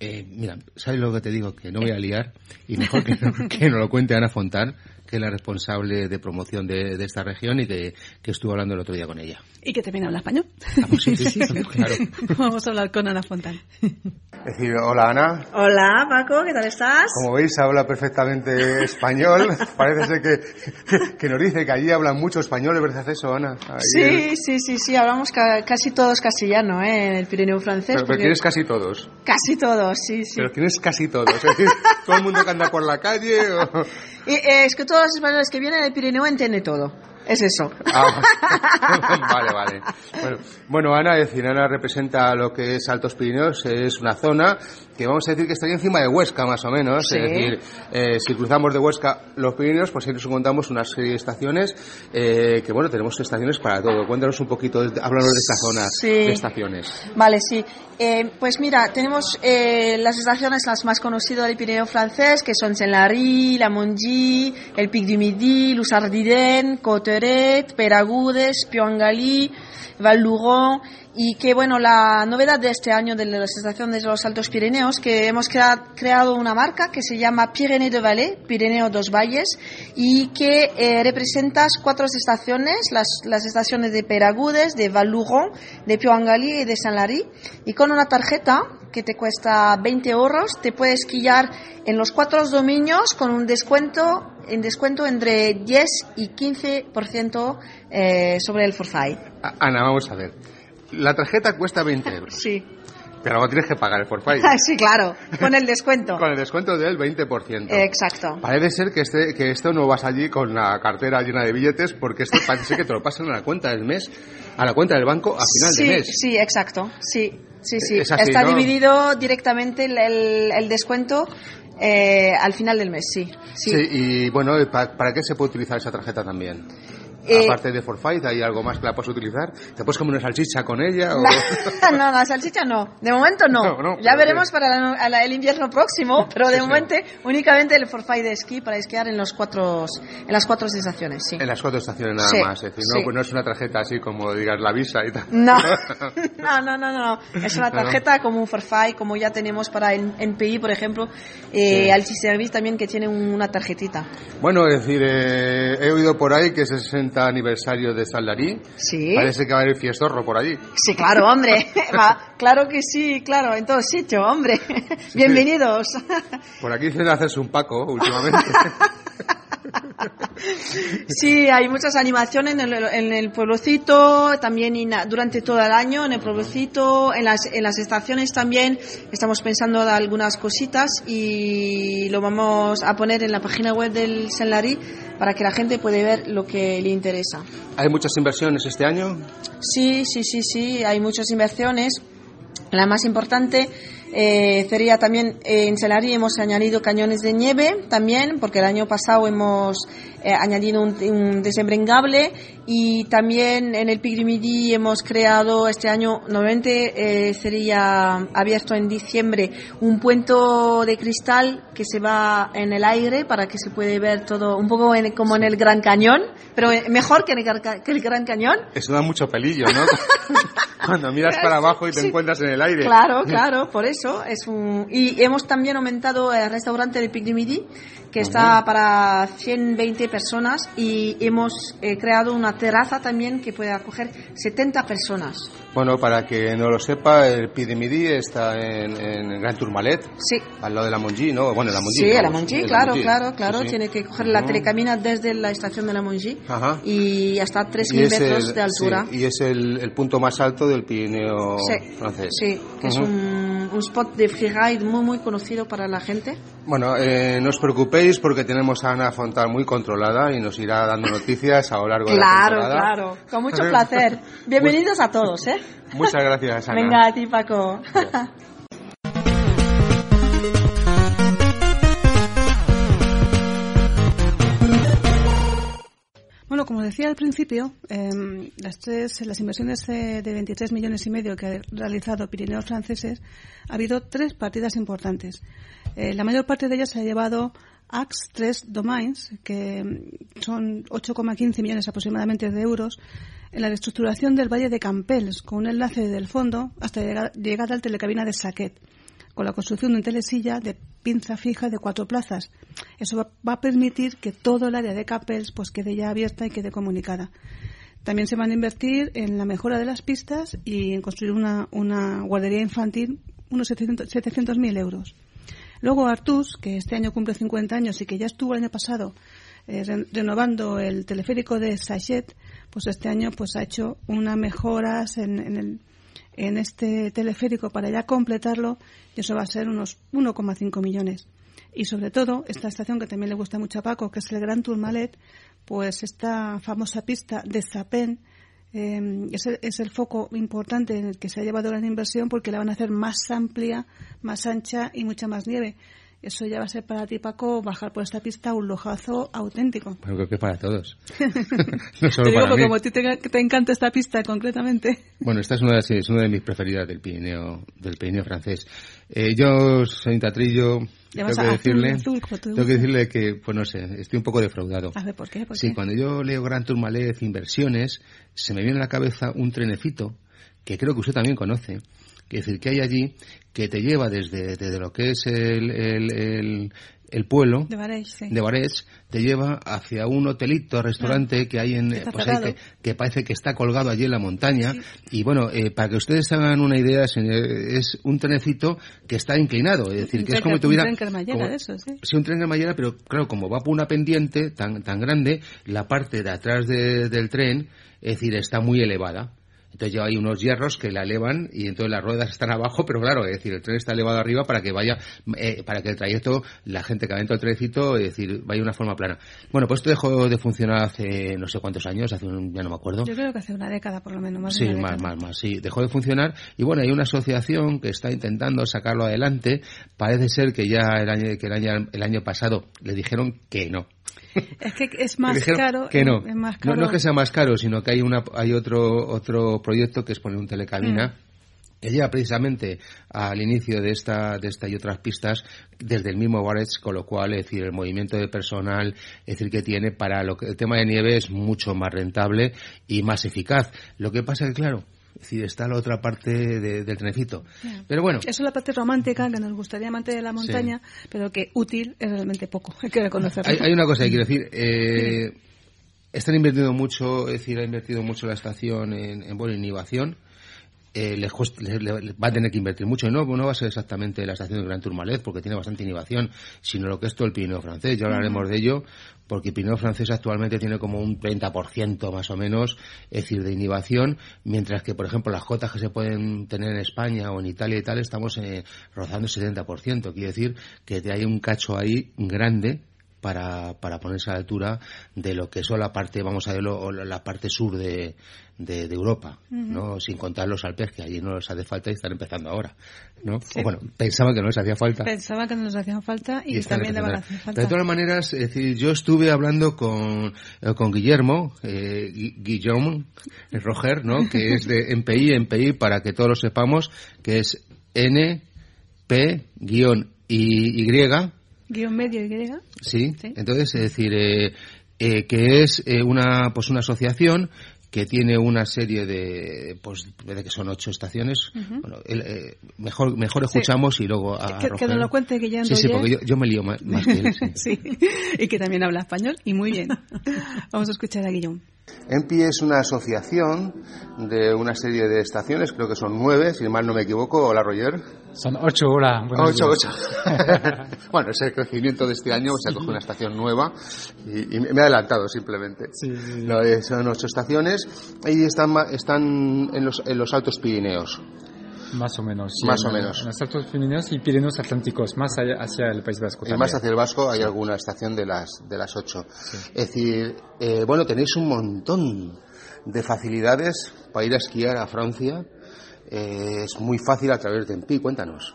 Speaker 2: eh, mira, ¿sabes lo que te digo? Que no voy a liar y mejor que no, que no lo cuente Ana Fontán, que es la responsable de promoción de, de esta región y que, que, estuvo hablando el otro día con ella.
Speaker 1: ¿Y que también habla español?
Speaker 2: Ah, pues sí, sí, sí, claro.
Speaker 1: Vamos a hablar con Ana Fontán.
Speaker 2: Es decir, hola Ana.
Speaker 5: Hola Paco, ¿qué tal estás?
Speaker 2: Como veis, habla perfectamente español. Parece ser que, que, nos dice que allí hablan mucho español, ¿es verdad eso, Ana? Ahí
Speaker 5: sí, el... sí, sí, sí, hablamos ca casi todos castellano ¿eh? en el Pirineo francés.
Speaker 2: Pero, pero ¿quiénes casi todos?
Speaker 5: Casi todos, sí, sí.
Speaker 2: Pero ¿quiénes casi todos? Es decir, ¿todo el mundo que anda por la calle? O...
Speaker 5: Y, eh, es que todos los españoles que vienen del Pirineo entienden todo. Es eso.
Speaker 2: Ah, vale, vale. Bueno, bueno, Ana, es decir, Ana representa lo que es Altos Pirineos, es una zona que vamos a decir que está encima de Huesca, más o menos.
Speaker 5: Sí.
Speaker 2: Es decir, eh, si cruzamos de Huesca los Pirineos, pues ahí nos encontramos una serie de estaciones eh, que, bueno, tenemos estaciones para todo. Cuéntanos un poquito, háblanos de esta zona
Speaker 5: sí.
Speaker 2: de estaciones.
Speaker 5: Vale, sí. Eh, pues mira, tenemos eh, las estaciones las más conocidas del Pirineo francés, que son Saint-Lary, La el Pic du Midi, Luzardiden, Coteret, Peragudes, Piangali, Val-Luron y que bueno, la novedad de este año de las estaciones de los Altos Pirineos, que hemos crea, creado una marca que se llama Pyrénées de Vallée, Pirineo dos Valles, y que eh, representa cuatro estaciones, las, las estaciones de Peragudes, de Val-Luron, de Piangali y de Saint-Lary, y con una tarjeta que te cuesta 20 euros, te puedes esquiar en los cuatro dominios con un descuento en descuento entre 10 y 15% eh, sobre el forfait.
Speaker 2: Ana, vamos a ver. La tarjeta cuesta 20 euros.
Speaker 5: Sí.
Speaker 2: Pero luego tienes que pagar el forfait.
Speaker 5: sí, claro, con el descuento.
Speaker 2: con el descuento del 20%.
Speaker 5: Exacto.
Speaker 2: Parece ser que, este, que esto no vas allí con la cartera llena de billetes porque esto parece que te lo pasan a la cuenta del mes, a la cuenta del banco a final
Speaker 5: sí,
Speaker 2: de mes.
Speaker 5: Sí, exacto. Sí, sí, sí.
Speaker 2: Es así,
Speaker 5: Está
Speaker 2: ¿no?
Speaker 5: dividido directamente el, el, el descuento eh, al final del mes, sí. Sí,
Speaker 2: Sí, y bueno, ¿para, ¿para qué se puede utilizar esa tarjeta también?
Speaker 5: Eh,
Speaker 2: Aparte de forfait, ¿hay algo más que la puedes utilizar? ¿Te puedes comer una salchicha con ella? O...
Speaker 5: no, la salchicha no. De momento no.
Speaker 2: No, no,
Speaker 5: ya veremos para la- la- el invierno próximo, pero de momento únicamente el forfait de esquí para esquiar en los cuatro, en las cuatro estaciones, sí.
Speaker 2: En las cuatro estaciones nada
Speaker 5: Sí,
Speaker 2: más. Es decir, no,
Speaker 5: sí.
Speaker 2: pues no es una tarjeta así como digas la visa y tal.
Speaker 5: No, no, no, no, no. Es una tarjeta como un forfait, como ya tenemos para en, NPI, por ejemplo, eh, también que tiene una tarjetita.
Speaker 2: Bueno, es decir, eh, he oído por ahí que es el 60 aniversario de Saldarí.
Speaker 5: Sí.
Speaker 2: Parece que va a haber fiestorro por allí.
Speaker 5: Sí, claro, hombre. Va, claro que sí, claro, en todo sitio, hombre. Bienvenidos.
Speaker 2: Por aquí dicen hacerse un paco últimamente.
Speaker 5: Sí, hay muchas animaciones en el, en el pueblocito, también ina- durante todo el año en el pueblocito, en las, en las estaciones también. Estamos pensando en algunas cositas y lo vamos a poner en la página web del Senlari para que la gente pueda ver lo que le interesa.
Speaker 2: ¿Hay muchas inversiones este año?
Speaker 5: Sí, sí, sí, sí, hay muchas inversiones. La más importante eh, sería también eh, en Celari hemos añadido cañones de nieve también, porque el año pasado hemos eh, añadido un, un desembrengable y también en el Pic du Midi hemos creado este año, nuevamente eh, sería abierto en diciembre, un puente de cristal que se va en el aire para que se puede ver todo un poco en- como en el Gran Cañón, pero mejor que en el, que el Gran Cañón.
Speaker 2: Eso da mucho pelillo, ¿no? Cuando miras para abajo y te
Speaker 5: Sí.
Speaker 2: encuentras en el aire.
Speaker 5: Claro, claro, por eso es un y hemos también aumentado el restaurante de Midi que está para 120 personas y hemos eh, creado una terraza también que puede acoger 70 personas.
Speaker 2: Bueno, para que no lo sepa, el Pidimidi está en, en Gran Tourmalet,
Speaker 5: Sí.
Speaker 2: al lado de la Monji, ¿no? Bueno, la Monji.
Speaker 5: Sí, a la Monji,
Speaker 2: la
Speaker 5: claro, claro, claro.
Speaker 2: Sí, sí.
Speaker 5: Tiene que coger la
Speaker 2: Ujú.
Speaker 5: telecamina desde la estación de la Monji y hasta
Speaker 2: Y
Speaker 5: 3.000
Speaker 2: es
Speaker 5: metros
Speaker 2: el-
Speaker 5: de altura.
Speaker 2: y es el, el punto más alto del Pirineo francés.
Speaker 5: sí, que es
Speaker 2: Ujú.
Speaker 5: Un, un spot de freeride muy, muy conocido para la gente.
Speaker 2: Bueno, eh, no os preocupéis porque tenemos a Ana Fontal muy controlada y nos irá dando noticias a lo largo de la
Speaker 5: Claro,
Speaker 2: temporada.
Speaker 5: claro, con mucho placer. Bienvenidos a todos, ¿eh?
Speaker 2: Muchas gracias, Ana.
Speaker 5: Venga a ti, Paco.
Speaker 1: Bueno, como decía al principio, em, las, tres, las inversiones de, de 23 millones y medio que ha realizado Pirineos franceses, ha habido tres partidas importantes. Eh, la mayor parte de ellas se ha llevado AX 3 Domains, que son 8,15 millones aproximadamente de euros, en la reestructuración del Valle de Campels, con un enlace desde el fondo hasta llegar, llegar al telecabina de Saquet con la construcción de un telesilla de pinza fija de cuatro plazas. Eso va, a permitir que todo el área de Capels pues quede ya abierta y quede comunicada. También se van a invertir en la mejora de las pistas y en construir una, guardería infantil, unos 700 700.000 euros. Luego Artus, que este año cumple 50 años y que ya estuvo el año pasado eh, re- renovando el teleférico de Sachet, pues este año pues ha hecho unas mejoras en el, en este teleférico para ya completarlo y eso va a ser unos 1,5 millones. Y sobre todo, esta estación que también le gusta mucho a Paco, que es el Gran Tourmalet, pues esta famosa pista de Sapén eh, es, el, es el foco importante en el que se ha llevado gran inversión porque la van a hacer más amplia, más ancha y mucha más nieve. Eso ya va a ser para ti, Paco, bajar por esta pista un lojazo auténtico.
Speaker 2: Bueno, creo que para todos. no solo
Speaker 1: Te digo
Speaker 2: para mí.
Speaker 1: como a ti te, te encanta esta pista concretamente.
Speaker 2: Bueno, esta es una, de- sí, es una de mis preferidas del Pirineo, del Pirineo francés. Eh, yo, soy Tatrillo, tengo que
Speaker 1: azul,
Speaker 2: decirle,
Speaker 1: azul, te
Speaker 2: tengo que decirle que, pues no sé, estoy un poco defraudado.
Speaker 1: A ver, ¿por qué? ¿Por
Speaker 2: Sí,
Speaker 1: qué?
Speaker 2: cuando yo leo Gran Tourmalet Inversiones, se me viene a la cabeza un trenecito que creo que usted también conoce. Es decir, que hay allí que te lleva desde, desde lo que es el, el, el, el pueblo
Speaker 1: De Bareix, sí.
Speaker 2: de Barets, te lleva hacia un hotelito, restaurante que hay en, pues ahí que, que parece que está colgado allí en la montaña. Y bueno, eh, para que ustedes hagan una idea, señor, es un trenecito que está inclinado, es decir, que es como si tuviera...
Speaker 1: Un tren cremallera de esos, sí.
Speaker 2: Sí, un tren de mallera, pero claro, como va por una pendiente tan, tan grande, la parte de atrás de- del tren, es decir, está muy elevada. Entonces ya hay unos hierros que la elevan y entonces las ruedas están abajo, pero claro, es decir, el tren está elevado arriba para que vaya, eh, para que el trayecto, la gente que va dentro del trenecito, es decir, vaya de una forma plana. Bueno, pues esto dejó de funcionar hace no sé cuántos años, hace un, ya no me acuerdo.
Speaker 1: Yo creo que hace una década por lo menos, más de
Speaker 2: Sí,
Speaker 1: una
Speaker 2: más,
Speaker 1: década.
Speaker 2: más, más, sí. Dejó de funcionar y bueno, hay una asociación que está intentando sacarlo adelante. Parece ser que ya el año, que el año, el año pasado le dijeron que no.
Speaker 1: Es que es más caro.
Speaker 2: Que no.
Speaker 1: Es más
Speaker 2: no.
Speaker 1: caro.
Speaker 2: No es que sea más caro, sino que hay una, hay otro, otro proyecto que es poner un telecabina.
Speaker 1: Mm.
Speaker 2: que lleva precisamente al inicio de esta, de esta y otras pistas desde el mismo Barrets, con lo cual, es decir, el movimiento de personal, es decir, que tiene para lo que, el tema de nieve es mucho más rentable y más eficaz. Lo que pasa es que, claro, es decir, está la otra parte de- del trenecito. Pero bueno,
Speaker 1: Eso es la parte romántica que nos gustaría amante de la montaña, pero que útil es realmente poco. Hay que reconocerlo.
Speaker 2: Hay, hay una cosa que quiero decir. Eh, están invirtiendo mucho, es decir, ha invertido mucho la estación en, en buena innovación. Eh, les cuesta- le- le- le- va a tener que invertir mucho. Y no, no va a ser exactamente la estación del Gran Tourmalet, porque tiene bastante innovación, sino lo que es todo el Pirineo francés. Ya hablaremos de ello, porque el Pirineo francés actualmente tiene como un 30% más o menos, es decir, de innovación, mientras que, por ejemplo, las cotas que se pueden tener en España o en Italia y tal, estamos eh, rozando el 70%. Quiere decir que hay un cacho ahí grande para, para ponerse a la altura de lo que son la parte, vamos a verlo, la- parte sur de, de, de Europa, ¿no? Sin contar los Alpes, que allí no les hace falta y están empezando ahora, ¿no? O bueno, pensaba que no les hacía falta.
Speaker 1: Pensaba que no nos hacían falta y,
Speaker 2: están
Speaker 1: también le van a hacer falta.
Speaker 2: De todas maneras, es decir, yo estuve hablando con, eh, con Guillermo, eh, Gui- Guillaume eh, Roger, ¿no? Que es de MPI, MPI, para que todos lo sepamos, que es N, P, guion, y, Y,
Speaker 1: Guión medio y griega.
Speaker 2: Sí,
Speaker 1: Sí.
Speaker 2: entonces, es decir, eh, eh, que es eh, una, pues una asociación que tiene una serie de, pues, de que son ocho estaciones. Bueno, eh, mejor, mejor escuchamos y luego a
Speaker 1: que, que nos lo cuente que ya
Speaker 2: Sí, sí, porque yo, me lío más, que él.
Speaker 1: Sí. y que también habla español y muy bien. Vamos a escuchar a Guillón.
Speaker 2: EMPI es una asociación de una serie de estaciones, creo que son nueve, si mal no me equivoco. Hola, Roger.
Speaker 6: Son ocho, hola.
Speaker 2: Ocho, ocho. bueno, es el crecimiento de este año, se ha cogido una estación nueva y, me he adelantado simplemente.
Speaker 6: Sí, sí.
Speaker 2: No, son ocho estaciones y están, están en, los, en los Altos Pirineos.
Speaker 6: Más o menos. Sí,
Speaker 2: Más o
Speaker 6: en,
Speaker 2: menos.
Speaker 6: En los Altos Pirineos y Pirineos Atlánticos, más allá, hacia el País Vasco.
Speaker 2: Y
Speaker 6: también.
Speaker 2: más hacia el Vasco hay alguna estación de las, de las ocho. Es decir, eh, bueno, tenéis un montón de facilidades para ir a esquiar a Francia. Eh, es muy fácil a través de EMPI, cuéntanos.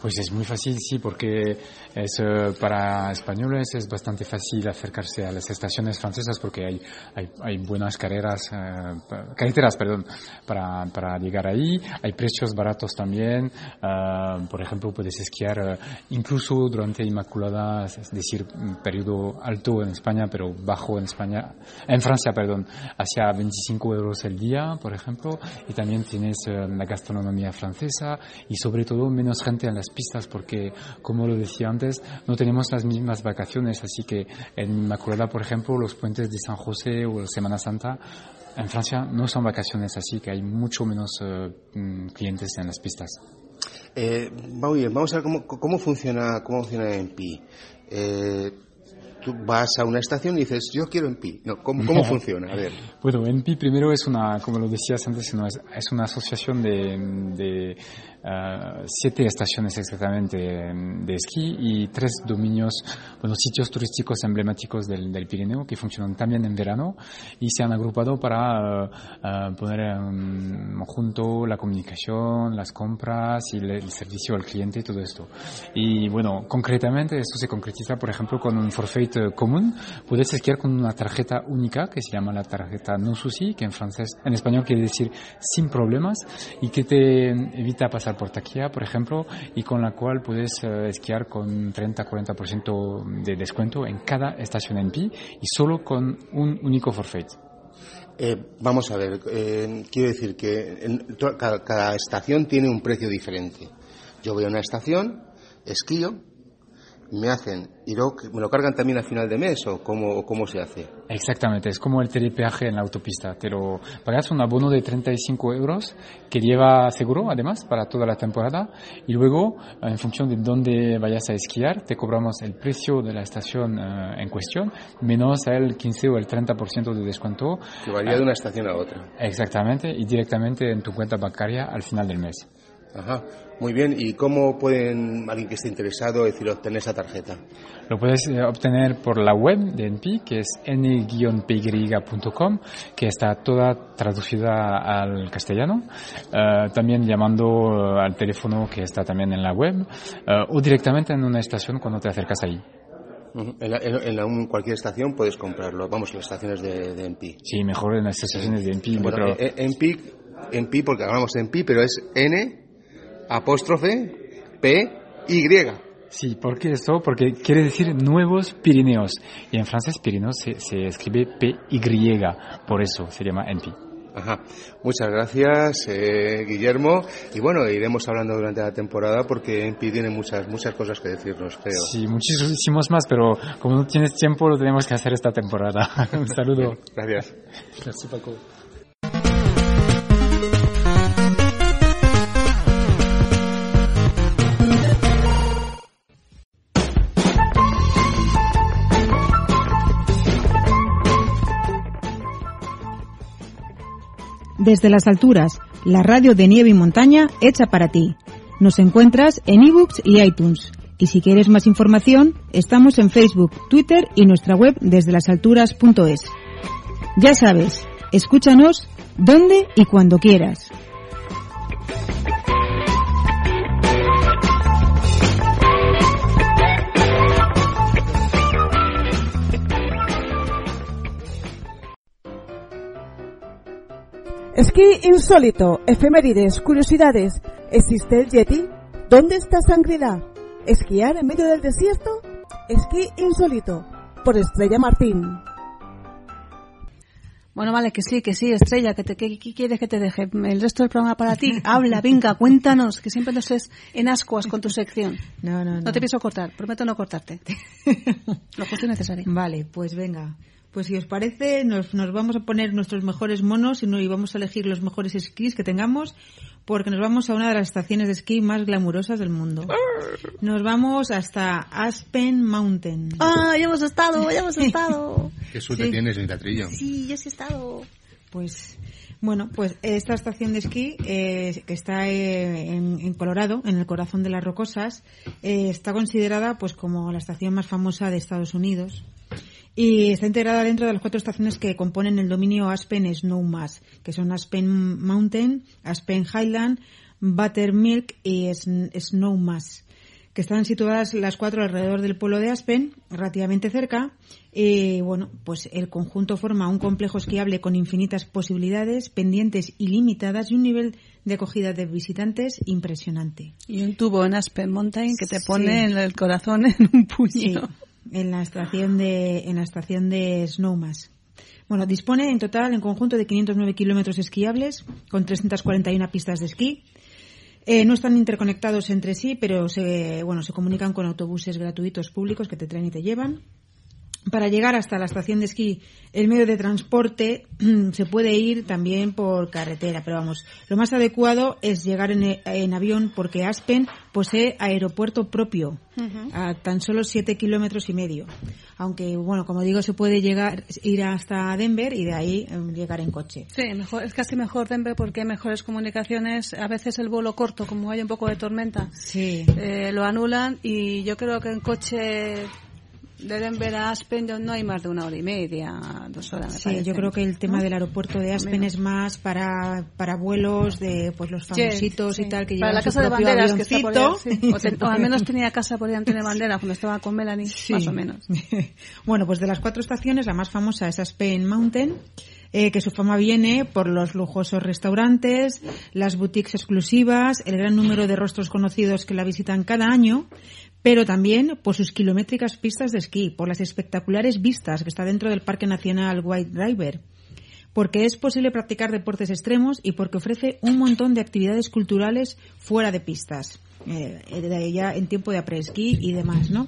Speaker 6: Pues es muy fácil, sí, porque es, eh, para españoles es bastante fácil acercarse a las estaciones francesas porque hay, hay, hay buenas carreras, eh, carreteras, perdón, para, para llegar ahí. Hay precios baratos también. Eh, por ejemplo, puedes esquiar eh, incluso durante Inmaculada, es decir, un periodo alto en España, pero bajo en España, en Francia, perdón, hacia 25 euros el día, por ejemplo. Y también tienes eh, la gastronomía francesa y sobre todo menos gente en las pistas porque, como lo decía antes, no tenemos las mismas vacaciones, así que en Inmaculada, por ejemplo, los puentes de San José o Semana Santa, en Francia no son vacaciones, así que hay mucho menos eh, mm, clientes en las pistas.
Speaker 2: Eh, muy bien, vamos a ver cómo, cómo funciona cómo funciona. Eh, tú vas a una estación y dices, yo quiero EMPI. No, ¿cómo, ¿Cómo funciona? A ver.
Speaker 6: Bueno, ENPI primero es una, como lo decías antes, es, una asociación de, de ah, siete estaciones exactamente de esquí y tres dominios, bueno, sitios turísticos emblemáticos del, del Pirineo que funcionan también en verano y se han agrupado para ah, poner mm, junto la comunicación, las compras y le- el servicio al cliente y todo esto. Y bueno, concretamente esto se concretiza, por ejemplo, con un forfait común. Puedes esquiar con una tarjeta única que se llama la tarjeta no souci, que en francés, en español quiere decir sin problemas y que te evita pasar por taquilla, por ejemplo, y con la cual puedes eh, esquiar con 30-40% de descuento en cada estación en pi y solo con un único forfait.
Speaker 2: Eh, vamos a ver, eh, quiero decir que en cada, cada estación tiene un precio diferente. Yo voy a una estación, esquío, me hacen, y luego me lo cargan también al final de mes, o cómo, cómo se hace.
Speaker 6: Exactamente, es como el telepeaje en la autopista. Te lo pagas un abono de 35 euros que lleva seguro, además, para toda la temporada. Y luego, en función de dónde vayas a esquiar, te cobramos el precio de la estación eh, en cuestión, menos el 15 o el 30% de descuento.
Speaker 2: Que varía de una estación a otra.
Speaker 6: Exactamente, y directamente en tu cuenta bancaria al final del mes.
Speaker 2: Ajá, muy bien. ¿Y cómo pueden, alguien que esté interesado, decir, obtener esa tarjeta?
Speaker 6: Lo puedes eh, obtener por la web de NPI, que es n-py.com, que está toda traducida al castellano. Eh, también llamando eh, al teléfono que está también en la web, eh, o directamente en una estación cuando te acercas ahí.
Speaker 2: En, la- en- en la- en cualquier estación puedes comprarlo. Vamos, las estaciones de, de.
Speaker 6: Sí, mejor en las estaciones de NPI.
Speaker 2: Bueno,
Speaker 6: pero-
Speaker 2: EMPI, EMPI, porque hablamos de EMPI, pero es N apóstrofe P Y.
Speaker 6: Sí, ¿por qué esto? Porque quiere decir nuevos Pirineos. Y en francés Pirineos se, se escribe P-Y, por eso se llama NPI.
Speaker 2: Ajá. Muchas gracias, eh, Guillermo. Y bueno, iremos hablando durante la temporada porque EMPI tiene muchas, muchas cosas que decirnos, creo.
Speaker 6: Sí, muchísimos más, pero como no tienes tiempo, lo tenemos que hacer esta temporada. Un saludo.
Speaker 2: Gracias.
Speaker 6: Merci, Paco.
Speaker 3: Desde las alturas, la radio de nieve y montaña hecha para ti. Nos encuentras en ebooks y iTunes. Y si quieres más información, estamos en Facebook, Twitter y nuestra web desde lasalturas.es. Ya sabes, escúchanos donde y cuando quieras.
Speaker 7: Esquí insólito, efemérides, curiosidades. ¿Existe el Yeti? ¿Dónde está Sangrila? ¿Esquiar en medio del desierto? Esquí insólito, por Estrella Martín.
Speaker 1: Bueno, vale, que sí, que sí, Estrella, que te, ¿qué, qué quieres que te deje? El resto del programa para ti. Habla, venga, cuéntanos, que siempre nos es en ascuas con tu sección.
Speaker 3: No, no, no.
Speaker 1: No te pienso cortar, prometo no cortarte. Lo justo y necesario.
Speaker 3: Vale, pues venga. Pues si os parece, nos, nos vamos a poner nuestros mejores monos y, no, y vamos a elegir los mejores esquís que tengamos porque nos vamos a una de las estaciones de esquí más glamurosas del mundo. Nos vamos hasta Aspen Mountain.
Speaker 1: ¡Ah, ya hemos estado, ya hemos estado!
Speaker 2: Qué suerte
Speaker 3: Sí.
Speaker 2: tienes, señorita Trillo.
Speaker 1: Sí, ya sí he estado.
Speaker 3: Pues bueno, pues esta estación de esquí eh, que está eh, en, en Colorado, en el corazón de las rocosas, eh, está considerada pues como la estación más famosa de Estados Unidos y está integrada dentro de las cuatro estaciones que componen el dominio Aspen Snowmass, que son Aspen Mountain, Aspen Highland, Buttermilk y Sn- Snowmass que están situadas las cuatro alrededor del pueblo de Aspen, relativamente cerca. Y bueno, pues el conjunto forma un complejo esquiable con infinitas posibilidades, pendientes ilimitadas y un nivel de acogida de visitantes impresionante.
Speaker 1: Y un tubo en Aspen Mountain que te
Speaker 3: Sí.
Speaker 1: pone en el corazón en un puño.
Speaker 3: Sí, en la estación de, en la estación de Snowmass. Bueno, dispone en total, en conjunto, de 509 kilómetros esquiables, con 341 pistas de esquí. Eh, no están interconectados entre sí, pero se, bueno, se comunican con autobuses gratuitos públicos que te traen y te llevan. Para llegar hasta la estación de esquí, el medio de transporte se puede ir también por carretera, pero vamos, lo más adecuado es llegar en, en avión porque Aspen posee aeropuerto propio a tan solo siete kilómetros y medio. Aunque, bueno, como digo, se puede llegar, ir hasta Denver y de ahí eh, llegar en coche.
Speaker 1: Sí, mejor, es casi mejor Denver porque hay mejores comunicaciones. A veces el vuelo corto, como hay un poco de tormenta,
Speaker 3: Sí.
Speaker 1: eh, lo anulan y yo creo que en coche de Denver a Aspen no hay más de una hora y media, dos horas. me
Speaker 3: Sí,
Speaker 1: parece.
Speaker 3: yo creo que el tema
Speaker 1: ¿No?
Speaker 3: del aeropuerto de Aspen es más para, para vuelos de pues los famositos
Speaker 1: sí.
Speaker 3: y tal que
Speaker 1: Para la casa de banderas que está por ahí,
Speaker 3: avioncito.
Speaker 1: sí. o, al menos tenía casa por Antonio Banderas cuando estaba con Melanie, más o menos.
Speaker 3: bueno, pues de las cuatro estaciones, la más famosa es Aspen Mountain, eh, que su fama viene por los lujosos restaurantes, las boutiques exclusivas, el gran número de rostros conocidos que la visitan cada año, pero también por sus kilométricas pistas de esquí, por las espectaculares vistas que está dentro del Parque Nacional White River porque es posible practicar deportes extremos y porque ofrece un montón de actividades culturales fuera de pistas, eh, de ya en tiempo de après-ski y demás, ¿no?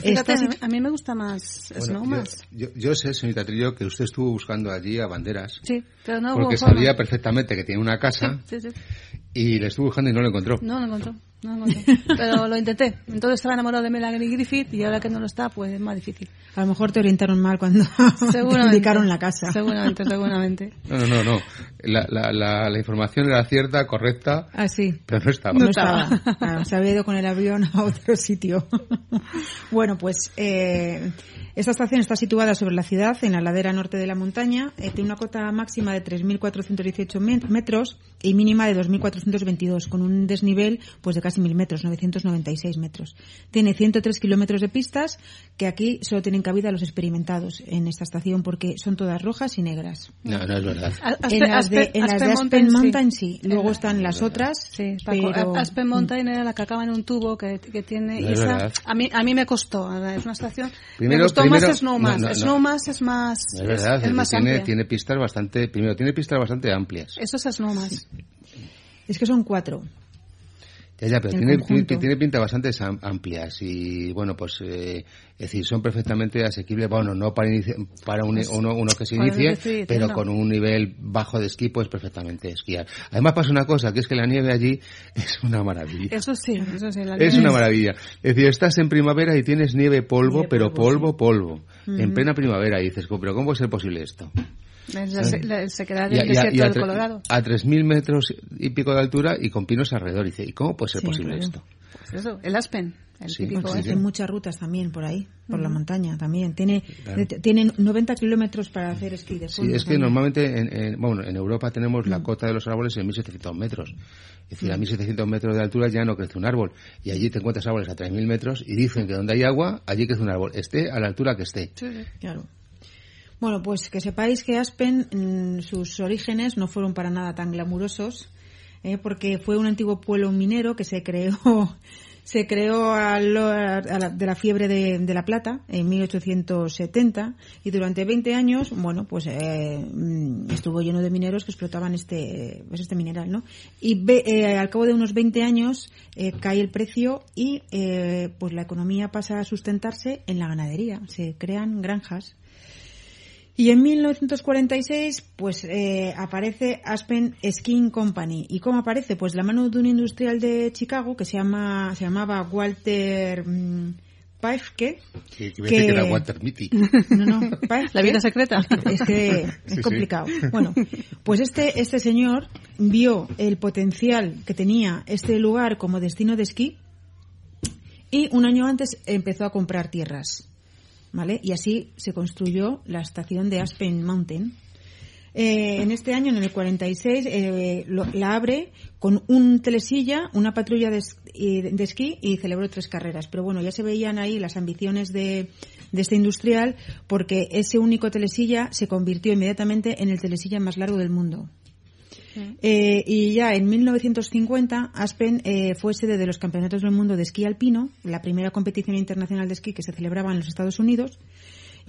Speaker 1: Fíjate,
Speaker 3: Está
Speaker 1: a mí- me gusta más
Speaker 2: Bueno,
Speaker 1: Snowmass.
Speaker 2: yo, yo, yo sé, señorita Trillo, que usted estuvo buscando allí a banderas.
Speaker 1: Sí, pero no
Speaker 2: porque
Speaker 1: forma.
Speaker 2: sabía perfectamente que tiene una casa
Speaker 1: Sí, sí.
Speaker 2: y le estuvo buscando y no lo encontró.
Speaker 1: No lo encontró, no encontró. Pero lo intenté. Entonces estaba enamorado de Melanie Griffith y ahora que no lo está, pues es más difícil.
Speaker 3: A lo mejor te orientaron mal cuando te indicaron la casa.
Speaker 1: Seguramente, seguramente.
Speaker 2: No, no, no, no. La, la, la, la información era cierta, correcta,
Speaker 3: Ah, sí.
Speaker 2: pero no estaba.
Speaker 3: No estaba. Se había ido con el avión a otro sitio. bueno, pues eh, esta estación está situada sobre la ciudad, en la ladera norte de la montaña. Eh, tiene una cota máxima de 3.418 me- metros y mínima de 2.422, con un desnivel pues de casi 1.000 metros, 996 metros. Tiene 103 kilómetros de pistas, que aquí solo tienen cabida los experimentados en esta estación, porque son todas rojas y negras.
Speaker 2: No, no es verdad.
Speaker 1: Aspen-
Speaker 3: en las de,
Speaker 1: Aspen-
Speaker 3: en las de
Speaker 1: Aspen
Speaker 3: Aspen
Speaker 1: Mountain,
Speaker 3: Mountain,
Speaker 1: sí.
Speaker 3: sí. Luego están las otras,
Speaker 1: Sí, Paco,
Speaker 3: pero...
Speaker 1: Aspen Mountain era la que acaba en un tubo que, que tiene.
Speaker 2: No es
Speaker 1: esa, a, mí, a mí me costó. Es una estación.
Speaker 2: Primero-
Speaker 1: me gustó
Speaker 2: primero-
Speaker 1: más Snowmass.
Speaker 2: no, no, no.
Speaker 1: Snowmass es más.
Speaker 2: No es verdad,
Speaker 1: es,
Speaker 2: es
Speaker 1: más
Speaker 2: que tiene,
Speaker 1: amplia.
Speaker 2: tiene pistas bastante, primero, tiene pistas bastante amplias.
Speaker 1: Eso es Snowmass.
Speaker 3: Es que son cuatro.
Speaker 2: Ya, ya, pero tiene,
Speaker 3: conjunto.
Speaker 2: tiene, pinta bastante am- amplias y, bueno, pues, eh, es decir, son perfectamente asequibles, bueno, no para, para un- uno, uno que se
Speaker 1: Pues,
Speaker 2: inicie, pero con un nivel bajo de esquí, pues perfectamente esquiar. Además pasa una cosa, que es que la nieve allí es una maravilla.
Speaker 1: Eso sí, eso sí. la
Speaker 2: Es
Speaker 1: nieve
Speaker 2: una maravilla. Es decir, estás en primavera y tienes nieve polvo,
Speaker 3: Nieve
Speaker 2: pero
Speaker 3: polvo,
Speaker 2: polvo, polvo. En plena primavera y dices, pero ¿cómo puede ser posible esto?
Speaker 1: Es la, se- la- se queda
Speaker 2: Y
Speaker 1: del
Speaker 2: a- y a-
Speaker 1: desierto
Speaker 2: y a
Speaker 1: del Colorado.
Speaker 2: A 3.000 metros y pico de altura y con pinos alrededor. Y dice, ¿y cómo puede ser
Speaker 3: Sí,
Speaker 2: posible
Speaker 3: claro.
Speaker 2: esto?
Speaker 1: Pues eso, el Aspen. El
Speaker 2: Sí,
Speaker 1: típico
Speaker 2: sí.
Speaker 3: Hay muchas rutas también por ahí, por la montaña también. Tiene,
Speaker 2: Claro.
Speaker 3: t- tienen 90 kilómetros para hacer esquí de
Speaker 2: Sí, es que
Speaker 3: también.
Speaker 2: normalmente en, en- bueno, en Europa tenemos
Speaker 1: Mm.
Speaker 2: la cota de los árboles en 1700 metros. Es decir, a 1700 metros de altura ya no crece un árbol. Y allí te encuentras árboles a 3000 metros y dicen que donde hay agua, allí crece un árbol. Esté a la altura que esté.
Speaker 1: Sí.
Speaker 3: Claro. Bueno, pues que sepáis que Aspen, mm, sus orígenes no fueron para nada tan glamurosos, eh, porque fue un antiguo pueblo minero que se creó se creó a lo- a la- de la fiebre de, la plata en 1870 y durante 20 años, bueno, pues eh, mm, estuvo lleno de mineros que explotaban este, pues este mineral, ¿no? Y ve- eh, al cabo de unos 20 años eh, cae el precio y eh, pues la economía pasa a sustentarse en la ganadería. Se crean granjas y en 1946, pues eh, aparece Aspen Skin Company. ¿Y cómo aparece? Pues la mano de un industrial de Chicago que se llama se llamaba Walter mm, Paefke.
Speaker 2: Que, que, que era Walter Mitty.
Speaker 3: No, no, Paefke.
Speaker 1: La vida secreta.
Speaker 3: Es que es
Speaker 2: sí.
Speaker 3: complicado. Bueno, pues este este señor vio el potencial que tenía este lugar como destino de esquí y un año antes empezó a comprar tierras. ¿Vale? Y así se construyó la estación de Aspen Mountain. Eh, en este año, en el 46, eh, lo- la abre con un telesilla, una patrulla de, de esquí y celebró tres carreras. Pero bueno, ya se veían ahí las ambiciones de, de este industrial porque ese único telesilla se convirtió inmediatamente en el telesilla más largo del mundo. Eh, y ya en 1950, Aspen eh, fue sede de los Campeonatos del Mundo de Esquí Alpino, la primera competición internacional de esquí que se celebraba en los Estados Unidos,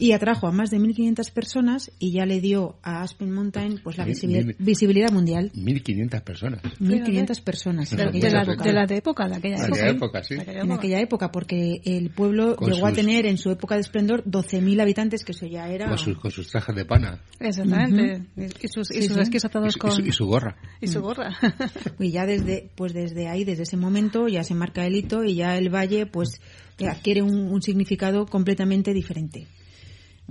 Speaker 3: y atrajo a más de 1.500 personas y ya le dio a Aspen Mountain pues la
Speaker 2: mil-
Speaker 3: visibilidad mundial.
Speaker 2: 1.500 personas.
Speaker 3: 1.500 personas
Speaker 1: De, de la,
Speaker 3: época.
Speaker 1: de la de época, de aquella época.
Speaker 2: aquella época, sí.
Speaker 3: En aquella época, porque el pueblo
Speaker 2: Con
Speaker 3: llegó a
Speaker 2: sus-
Speaker 3: tener en su época de esplendor 12.000 habitantes, que eso ya era...
Speaker 2: Con sus, con sus trajes de pana
Speaker 1: Exactamente. Y sus, y
Speaker 3: Sí,
Speaker 1: sus
Speaker 3: sí.
Speaker 1: esquís
Speaker 2: y
Speaker 1: atados
Speaker 2: su, y
Speaker 1: con...
Speaker 2: su- y su gorra.
Speaker 1: y su gorra.
Speaker 3: Y ya desde, pues desde ahí, desde ese momento, ya se marca el hito y ya el valle, pues, adquiere un, un significado completamente diferente.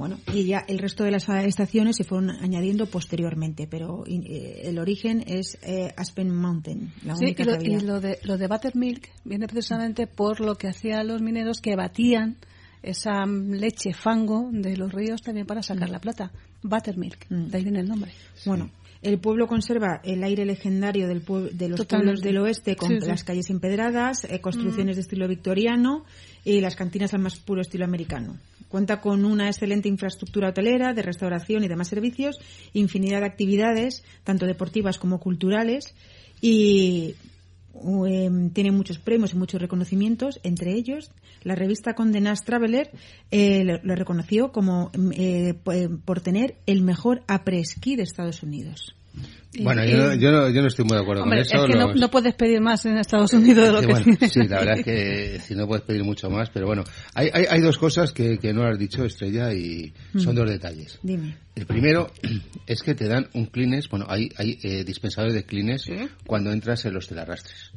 Speaker 3: Bueno, y ya el resto de las estaciones se fueron añadiendo posteriormente, pero eh, el origen es eh, Aspen Mountain, la
Speaker 1: Sí,
Speaker 3: única
Speaker 1: y, lo,
Speaker 3: que había.
Speaker 1: y lo de, lo de buttermilk viene precisamente por lo que hacían los mineros que batían esa mm, leche fango de los ríos también para sacar la plata. Buttermilk,
Speaker 3: Mm.
Speaker 1: de ahí viene el nombre.
Speaker 3: Bueno, el pueblo conserva el aire legendario del de los
Speaker 1: Totalmente.
Speaker 3: pueblos del oeste con
Speaker 1: Sí, sí.
Speaker 3: las calles empedradas, eh, construcciones de estilo victoriano y las cantinas al más puro estilo americano. Cuenta con una excelente infraestructura hotelera, de restauración y demás servicios, infinidad de actividades, tanto deportivas como culturales, y em, tiene muchos premios y muchos reconocimientos, entre ellos la revista Condé Nast Traveler eh, lo, reconoció como em, eh, por tener el mejor après-ski de Estados Unidos.
Speaker 2: Bueno,
Speaker 1: y-
Speaker 2: yo, no- yo, no, yo no estoy muy de acuerdo
Speaker 1: Hombre,
Speaker 2: con eso.
Speaker 1: es que no, puedes pedir más en Estados Unidos de lo
Speaker 2: Sí,
Speaker 1: que
Speaker 2: bueno, sí, la verdad es que si no puedes pedir mucho más, pero bueno, hay, hay, hay dos cosas que, que no has dicho, Estrella, y son dos detalles.
Speaker 3: Dime.
Speaker 2: El primero es que te dan un clines, bueno, hay, hay eh, dispensadores de clines cuando entras en los telarrastres.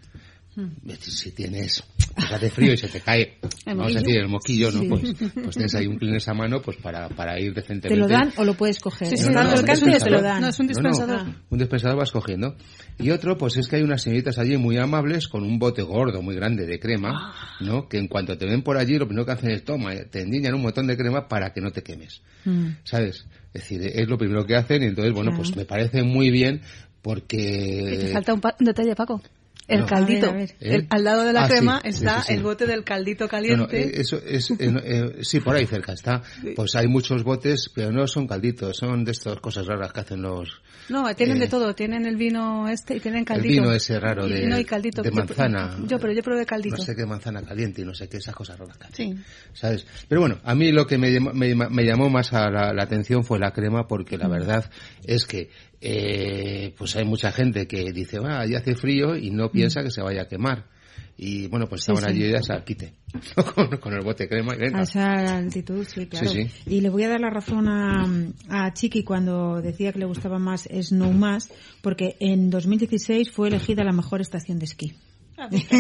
Speaker 2: Decir, Si tienes, hace frío y se te cae,
Speaker 1: El
Speaker 2: vamos a
Speaker 1: moquillo.
Speaker 2: decir, el moquillo, ¿no?
Speaker 3: Sí.
Speaker 2: Pues, pues tienes ahí un clines a mano pues para, para ir decentemente.
Speaker 3: ¿Te lo dan o lo puedes coger?
Speaker 1: Sí, sí,
Speaker 3: ¿Está
Speaker 2: no, no,
Speaker 3: alcance
Speaker 2: es un
Speaker 3: o te lo
Speaker 2: dispensador.
Speaker 3: dan?
Speaker 1: No, es un
Speaker 2: No, no,
Speaker 1: dispensador.
Speaker 2: un dispensador vas cogiendo. Y otro, pues es que hay unas señoritas allí muy amables con un bote gordo, muy grande de crema, ¿no? Que en cuanto te ven por allí, lo primero que hacen es toma, te endiñan un montón de crema para que no te quemes.
Speaker 3: Mm.
Speaker 2: ¿Sabes? Es decir, es lo primero que hacen y entonces, bueno,
Speaker 3: Claro.
Speaker 2: pues me parece muy bien porque...
Speaker 1: te falta un, pa- un detalle, Paco. El
Speaker 2: No.
Speaker 1: caldito.
Speaker 3: A ver, a ver.
Speaker 1: El-
Speaker 2: ¿Eh?
Speaker 1: al lado de la
Speaker 2: Ah,
Speaker 1: crema
Speaker 2: sí,
Speaker 1: está
Speaker 2: sí, sí.
Speaker 1: el bote del caldito
Speaker 2: No, no,
Speaker 1: caliente.
Speaker 2: eh, eso es, eh, eh, sí, por ahí cerca está. Pues hay muchos botes, pero no son calditos, son de estas cosas raras que hacen los...
Speaker 1: no, tienen
Speaker 2: eh,
Speaker 1: de todo. Tienen el vino este y tienen caldito.
Speaker 2: El vino ese raro
Speaker 1: Y
Speaker 2: de,
Speaker 1: vino y caldito.
Speaker 2: de
Speaker 1: Yo-
Speaker 2: manzana.
Speaker 1: Yo, pero yo probé caldito.
Speaker 2: No sé qué manzana caliente y no sé qué, esas cosas raras que hacen.
Speaker 1: Sí.
Speaker 2: ¿sabes? Pero bueno, a mí lo que me, llamó- me, me llamó más a la, la atención fue la crema porque
Speaker 1: Mm.
Speaker 2: la verdad es que eh, pues hay mucha gente que dice, ah, ya hace frío y no piensa que se vaya a quemar. Y bueno, pues estaban
Speaker 3: Mm. sí.
Speaker 2: allí ellas al quite, con, con el bote crema y venga.
Speaker 3: A esa altitud, sí, claro.
Speaker 2: Sí,
Speaker 3: Y le voy a dar la razón a, a Chiqui cuando decía que le gustaba más Snowmass, porque en 2016 fue elegida la mejor estación de esquí.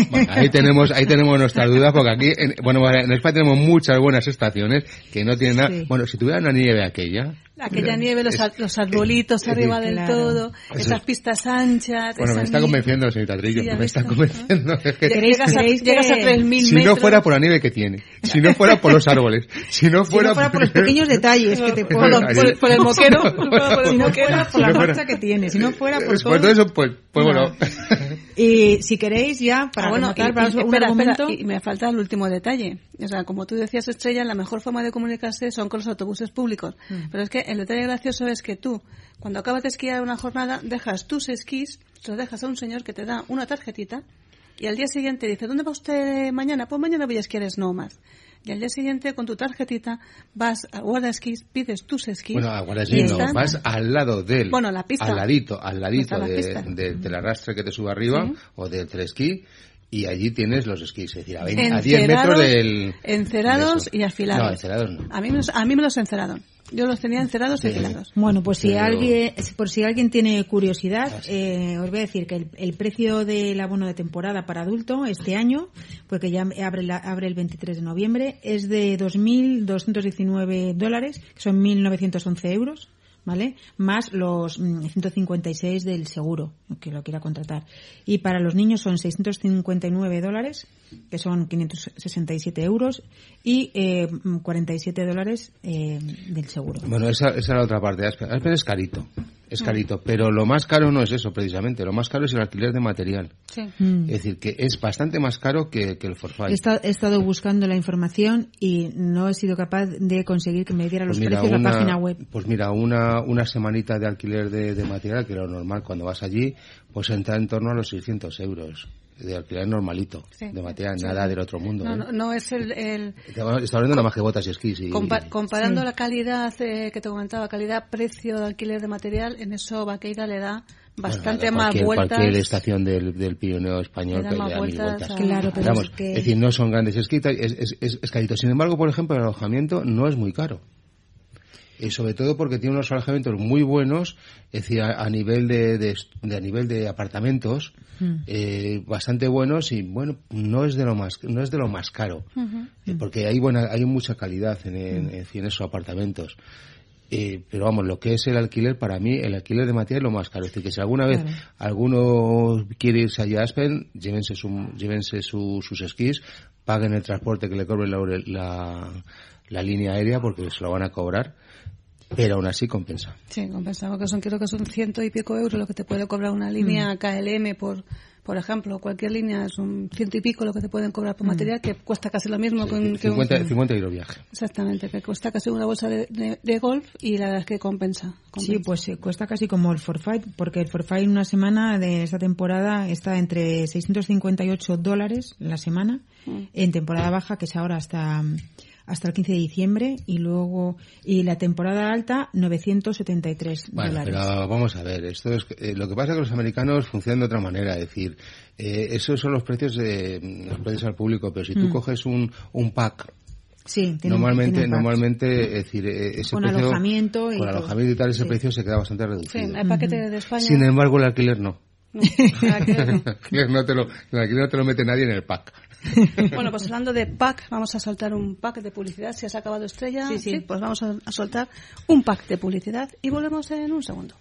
Speaker 2: Bueno, ahí tenemos, ahí tenemos nuestras dudas porque aquí, en, bueno, en España tenemos muchas buenas estaciones que no tienen nada.
Speaker 3: Sí.
Speaker 2: Bueno, si tuviera una nieve aquella.
Speaker 1: Aquella nieve, los,
Speaker 2: es-
Speaker 1: los arbolitos
Speaker 2: es-
Speaker 1: arriba del
Speaker 3: claro.
Speaker 1: todo,
Speaker 2: Eso
Speaker 1: esas
Speaker 2: es-
Speaker 1: pistas anchas.
Speaker 2: Bueno, me está
Speaker 1: nieve.
Speaker 2: convenciendo, señorita Trillo,
Speaker 1: Sí,
Speaker 2: me está convenciendo. Es que-
Speaker 3: ¿Queréis-
Speaker 1: Llegas a, llegas a 3.000
Speaker 2: si no fuera por la nieve que tiene, si no fuera por los árboles, si no
Speaker 3: Si
Speaker 2: fuera,
Speaker 3: no fuera por los pequeños detalles que te
Speaker 1: por,
Speaker 3: ponen.
Speaker 1: por- por el moquero, por el
Speaker 3: Si no
Speaker 1: moquero.
Speaker 3: fuera por
Speaker 2: Si
Speaker 3: la marcha que tiene, si no fuera por
Speaker 2: Pues
Speaker 3: todo...
Speaker 2: todo eso, pues, pues bueno.
Speaker 3: Y si queréis ya, para
Speaker 1: Ah, bueno,
Speaker 3: rematar,
Speaker 1: y-
Speaker 3: para
Speaker 1: y-
Speaker 3: un
Speaker 1: espera,
Speaker 3: argumento...
Speaker 1: espera, y me falta el último detalle. O sea, como tú decías, Estrella, la mejor forma de comunicarse son con los autobuses públicos.
Speaker 3: Mm.
Speaker 1: Pero es que el detalle gracioso es que tú, cuando acabas de esquiar una jornada, dejas tus esquís, los dejas a un señor que te da una tarjetita y al día siguiente dice, ¿dónde va usted mañana? Pues mañana voy a esquiar más y al día siguiente con tu tarjetita vas a Guardaesquís, pides tus esquís.
Speaker 2: Bueno, a Guardaesquís no, vas al lado del,
Speaker 1: bueno, la pista.
Speaker 2: al ladito, al ladito de, del arrastre que te sube arriba o del telesquí y allí tienes los esquís, es decir, a, 10 metros del...
Speaker 1: Encerados y afilados.
Speaker 2: No, encerados no.
Speaker 1: A mí, a mí me los enceraron. Yo los tenía encerados y afilados.
Speaker 3: Bueno, pues si alguien, por si alguien tiene curiosidad, ah, eh, os voy a decir que el, precio del abono de temporada para adulto este año, porque ya abre, abre el 23 de noviembre, es de 2.219 dólares, que son 1.911 euros. ¿Vale? Más los 156 mm, del seguro, que lo quiera contratar. Y para los niños son 659 dólares, que son 567 euros, y eh, 47 dólares eh, del seguro.
Speaker 2: Bueno, esa, esa es la otra parte. Aspen es carito es carito. Pero lo más caro no es eso, precisamente. Lo más caro es el alquiler de material.
Speaker 1: Mm.
Speaker 2: Es decir, que es bastante más caro que, el forfait.
Speaker 3: He, estado buscando la información y no he sido capaz de conseguir que me diera los pues precios en la página web.
Speaker 2: Pues mira, una, una semanita de alquiler de, material, que lo normal cuando vas allí, pues entra en torno a los 600 euros de alquiler normalito, de material, nada del otro mundo.
Speaker 1: No, ¿eh? no, es el... el...
Speaker 2: Está hablando de nada más que botas y esquís. Y...
Speaker 1: comparando la calidad eh, que te comentaba, calidad-precio de alquiler de material, en eso Vaqueira le da bastante más vueltas.
Speaker 2: Cualquier estación del, del Pirineo español que le da mil vueltas.
Speaker 3: Claro, pero es,
Speaker 2: que... es, decir, no son grandes esquitas, es, es, es, es carito. Sin embargo, por ejemplo, el alojamiento no es muy caro y sobre todo porque tiene unos alojamientos muy buenos, es decir, a, nivel de, de, a nivel de apartamentos mm. eh, bastante buenos y bueno, no es de lo más no es de lo más caro, eh, porque hay buena hay mucha calidad en, en, mm. esos apartamentos. Eh, pero vamos, lo que es el alquiler, para mí, el alquiler de material es lo más caro. Es decir, que si alguna vez alguno quiere irse allá a Aspen, llévense, su, llévense sus esquís, paguen el transporte que le cobre la, la, la línea aérea porque se lo van a cobrar pero aún así compensa.
Speaker 1: Sí, compensa, porque son, creo que son ciento y pico euros lo que te puede cobrar una línea mm. KLM por, por ejemplo, cualquier línea es un ciento y pico lo que te pueden cobrar por mm. material, que cuesta casi lo mismo que, un,
Speaker 2: 50, 50 euros viaje.
Speaker 1: Exactamente, que cuesta casi una bolsa de, de, golf y la verdad es que compensa.
Speaker 3: Sí, pues cuesta casi como el forfait, porque el forfait en una semana de esta temporada está entre 658 dólares la semana, mm. en temporada baja, que es ahora hasta hasta el 15 de diciembre y luego y la temporada alta 973
Speaker 2: bueno,
Speaker 3: Pero
Speaker 2: vamos a ver, esto es eh, lo que pasa es que los americanos funcionan de otra manera, es decir, eh, esos son los precios de los precios al público, pero si tú mm. coges un un pack
Speaker 3: Sí,
Speaker 2: normalmente, normalmente, es decir, eh, ese
Speaker 3: con
Speaker 2: precio,
Speaker 3: alojamiento y
Speaker 2: con alojamiento y tal, ese precio se queda bastante reducido.
Speaker 1: Sí, el paquete de España.
Speaker 2: Sin embargo, el alquiler no. No, el alquiler no. te lo, el alquiler no te lo mete nadie en el pack.
Speaker 1: bueno, pues hablando de pack, vamos a soltar un pack de publicidad. Si has acabado estrella,
Speaker 3: sí, sí.
Speaker 1: pues vamos a, soltar un pack de publicidad y volvemos en un segundo.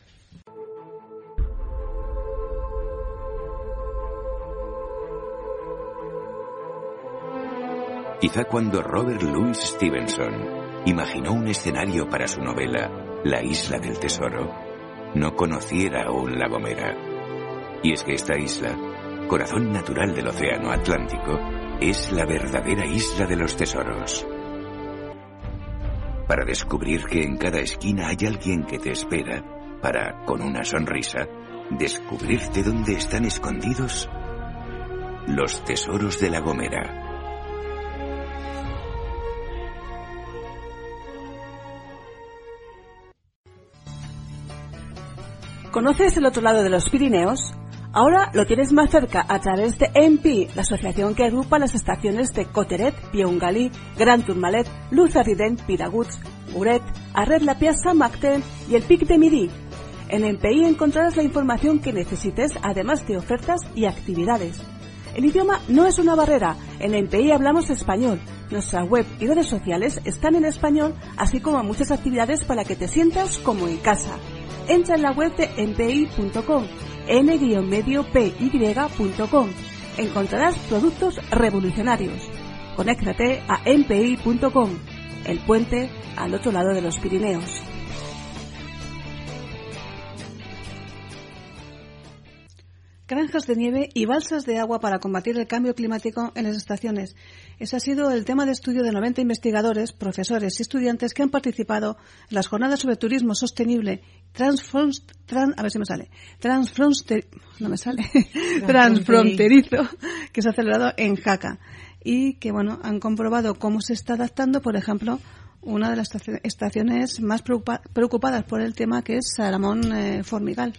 Speaker 8: Quizá cuando Robert Louis Stevenson imaginó un escenario para su novela La isla del tesoro, no conociera aún La Gomera. Y es que esta isla corazón natural del Océano Atlántico, es la verdadera isla de los tesoros. Para descubrir que en cada esquina hay alguien que te espera, para, con una sonrisa, descubrirte dónde están escondidos los tesoros de la Gomera.
Speaker 7: ¿Conoces el otro lado de los Pirineos? Ahora lo tienes más cerca a través de EMPI, la asociación que agrupa las estaciones de Coteret, Piongalí, Gran Tourmalet, Luz Arrident, Piraguts, Uret, Arred La Piazza, Macten y el Pic de Midi. En EMPI encontrarás la información que necesites, además de ofertas y actividades. El idioma no es una barrera. En EMPI hablamos español. Nuestra web y redes sociales están en español, así como muchas actividades para que te sientas como en casa. Entra en la web de empi.com n-mediopy.com. Encontrarás productos revolucionarios. Conéctate a mpi.com, el puente al otro lado de los Pirineos.
Speaker 1: granjas de nieve y balsas de agua para combatir el cambio climático en las estaciones. Ese ha sido el tema de estudio de 90 investigadores, profesores y estudiantes que han participado en las jornadas sobre turismo sostenible a ver si me sale, no me sale, transfronterizo, que se ha celebrado en Jaca. Y que bueno han comprobado cómo se está adaptando, por ejemplo, una de las estaciones más preocupadas por el tema que es Salamón eh, Formigal.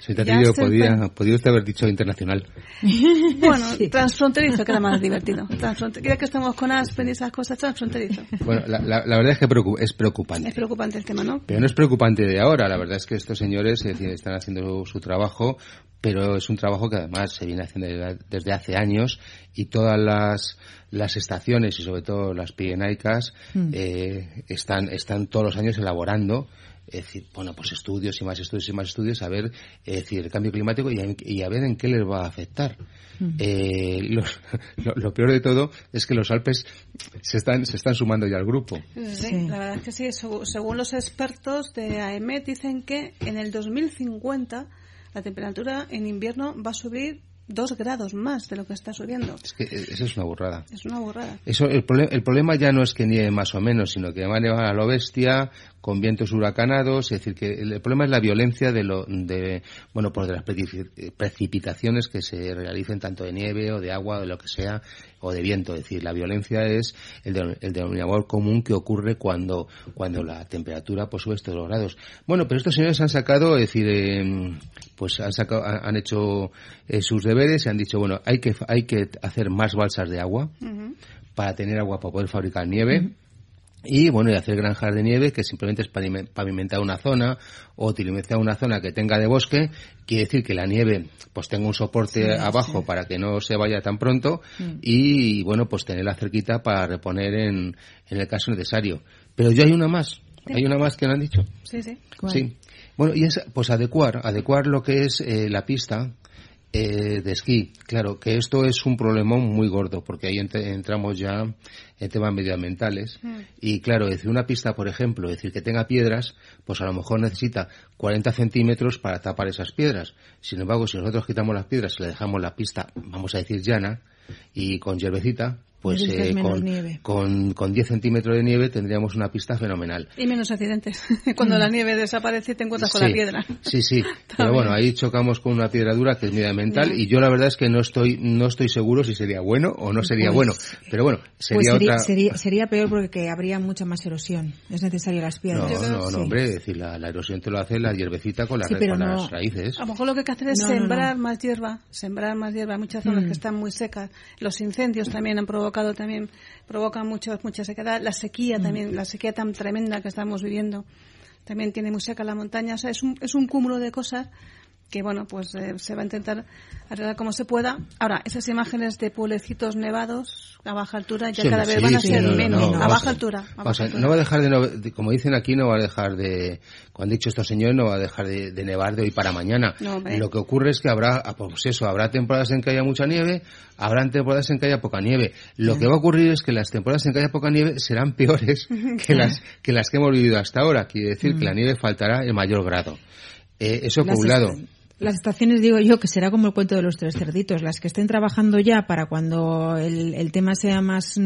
Speaker 2: Sí, te podía, podía usted haber dicho internacional.
Speaker 1: Bueno, transfronterizo queda más divertido. Queda que estamos con Aspen y esas cosas, transfronterizo.
Speaker 2: Bueno, la, la, verdad es que es preocupante.
Speaker 1: Es preocupante el tema, ¿no?
Speaker 2: Pero no es preocupante de ahora. La verdad es que estos señores están haciendo su trabajo, pero es un trabajo que además se viene haciendo desde hace años y todas las, las estaciones y sobre todo las pirenaicas mm. eh, están, están todos los años elaborando es decir, bueno, pues estudios y más estudios y más estudios a ver, es decir, el cambio climático y a, ver en qué les va a afectar. Eh, lo, peor de todo es que los Alpes se están, se están sumando ya al grupo.
Speaker 1: Sí, la verdad es que sí. Según los expertos de AEMET dicen que en el 2050 la temperatura en invierno va a subir dos grados más de lo que está subiendo.
Speaker 2: Es que eso es una burrada.
Speaker 1: Es una burrada.
Speaker 2: Eso, el, el problema ya no es que nieve más o menos, sino que va a nevar a lo bestia, con vientos huracanados, es decir, que el, problema es la violencia de lo, de, bueno, pues de las precipitaciones que se realicen tanto de nieve o de agua o de lo que sea, o de viento, es decir, la violencia es el, el denominador común que ocurre cuando, cuando la temperatura pues sube estos grados. Bueno, pero estos señores han sacado, es decir, em, pues han sacado, han hecho eh, sus deberes y han dicho, bueno, hay que, hay que hacer más balsas de agua para tener agua para poder fabricar nieve y bueno, y hacer granjas de nieve que simplemente es pavimentar una zona o utilizar una zona que tenga de bosque, quiere decir que la nieve pues tenga un soporte abajo para que no se vaya tan pronto mm. y bueno, pues tenerla cerquita para reponer en, en el caso necesario. Pero yo hay una más, hay una más que me han dicho.
Speaker 1: Sí, sí.
Speaker 2: Sí. Bueno, y es pues adecuar, adecuar lo que es eh, la pista eh, de esquí. Claro, que esto es un problema muy gordo, porque ahí entramos ya en temas medioambientales. Mm. Y claro, decir una pista, por ejemplo, decir que tenga piedras, pues a lo mejor necesita 40 centímetros para tapar esas piedras. Sin embargo, si nosotros quitamos las piedras y le dejamos la pista, vamos a decir llana, y con hierbecita, pues eh, con, con, 10 centímetros de nieve tendríamos una pista fenomenal.
Speaker 1: Y menos accidentes. Cuando la nieve desaparece te encuentras con la piedra.
Speaker 2: Sí, sí. Pero bueno, ahí chocamos con una piedra dura que es medioambiental y yo la verdad es que no estoy no estoy seguro si sería bueno o no sería pues, bueno. Pero bueno, sería,
Speaker 3: pues
Speaker 2: otra...
Speaker 3: Sería, peor porque habría mucha más erosión. Es necesario las piedras.
Speaker 2: No, no, no, hombre. decir, la, erosión te lo hace la hierbecita con, las raíces.
Speaker 1: A lo mejor lo que hay que hacer es sembrar más hierba. Sembrar más hierba. Hay muchas zonas que mm. están muy secas. Los incendios también han provocado también, provoca mucho, mucha sequedad. La sequía mm. también, la sequía tan tremenda que estamos viviendo, también tiene muy seca la montaña. O sea, es un, es un cúmulo de cosas que bueno, pues eh, se va a intentar arreglar como se pueda. Ahora, esas imágenes de pueblecitos nevados a baja altura ya cada vez van a ser menos, a baja altura.
Speaker 2: no va a dejar de, como dicen aquí, no va a dejar de, como han dicho estos señores, no va a dejar de, nevar de hoy para mañana. Lo que ocurre es que habrá, ah, pues eso, habrá temporadas en que haya mucha nieve, habrá temporadas en que haya poca nieve. Lo que va a ocurrir es que las temporadas en que haya poca nieve serán peores que las que las que hemos vivido hasta ahora. Quiere decir que la nieve faltará en mayor grado. Eh, eso por un lado.
Speaker 3: Las estaciones, digo yo, que será como el cuento de los tres cerditos, las que estén trabajando ya para cuando el, el tema sea más,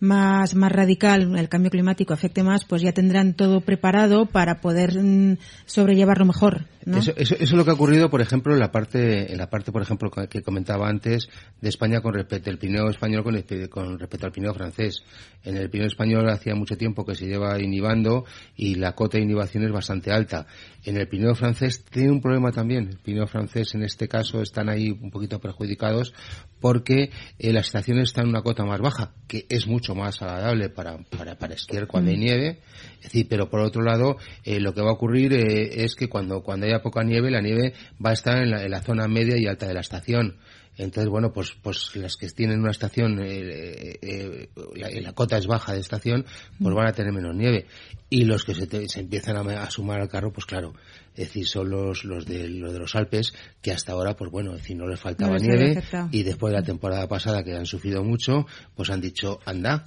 Speaker 3: más, más radical, el cambio climático afecte más, pues ya tendrán todo preparado para poder mm, sobrellevarlo mejor.
Speaker 2: Eso, eso, es lo que ha ocurrido, por ejemplo, en la parte, en la parte, por ejemplo, que comentaba antes de España con respecto al Pirineo español con, con respecto al Pirineo francés. En el Pirineo español hacía mucho tiempo que se lleva inhibando y la cota de inhibición es bastante alta. En el Pirineo francés tiene un problema también. El Pirineo francés, en este caso, están ahí un poquito perjudicados porque eh, las estaciones están en una cota más baja, que es mucho más agradable para, para, para esquiar cuando hay mm. nieve. Es decir, pero por otro lado, eh, lo que va a ocurrir eh, es que cuando, cuando poca nieve, la nieve va a estar en la, zona media y alta de la estación. Entonces, bueno, pues, pues las que tienen una estación, eh, eh, la, la, cota es baja de estación, pues van a tener menos nieve. Y los que se, te, se empiezan a, a, sumar al carro, pues claro, es decir, son los, los, de, los de los Alpes, que hasta ahora, pues bueno, es decir, no les faltaba
Speaker 3: No les
Speaker 2: nieve, y después de la temporada pasada, que han sufrido mucho, pues han dicho, anda,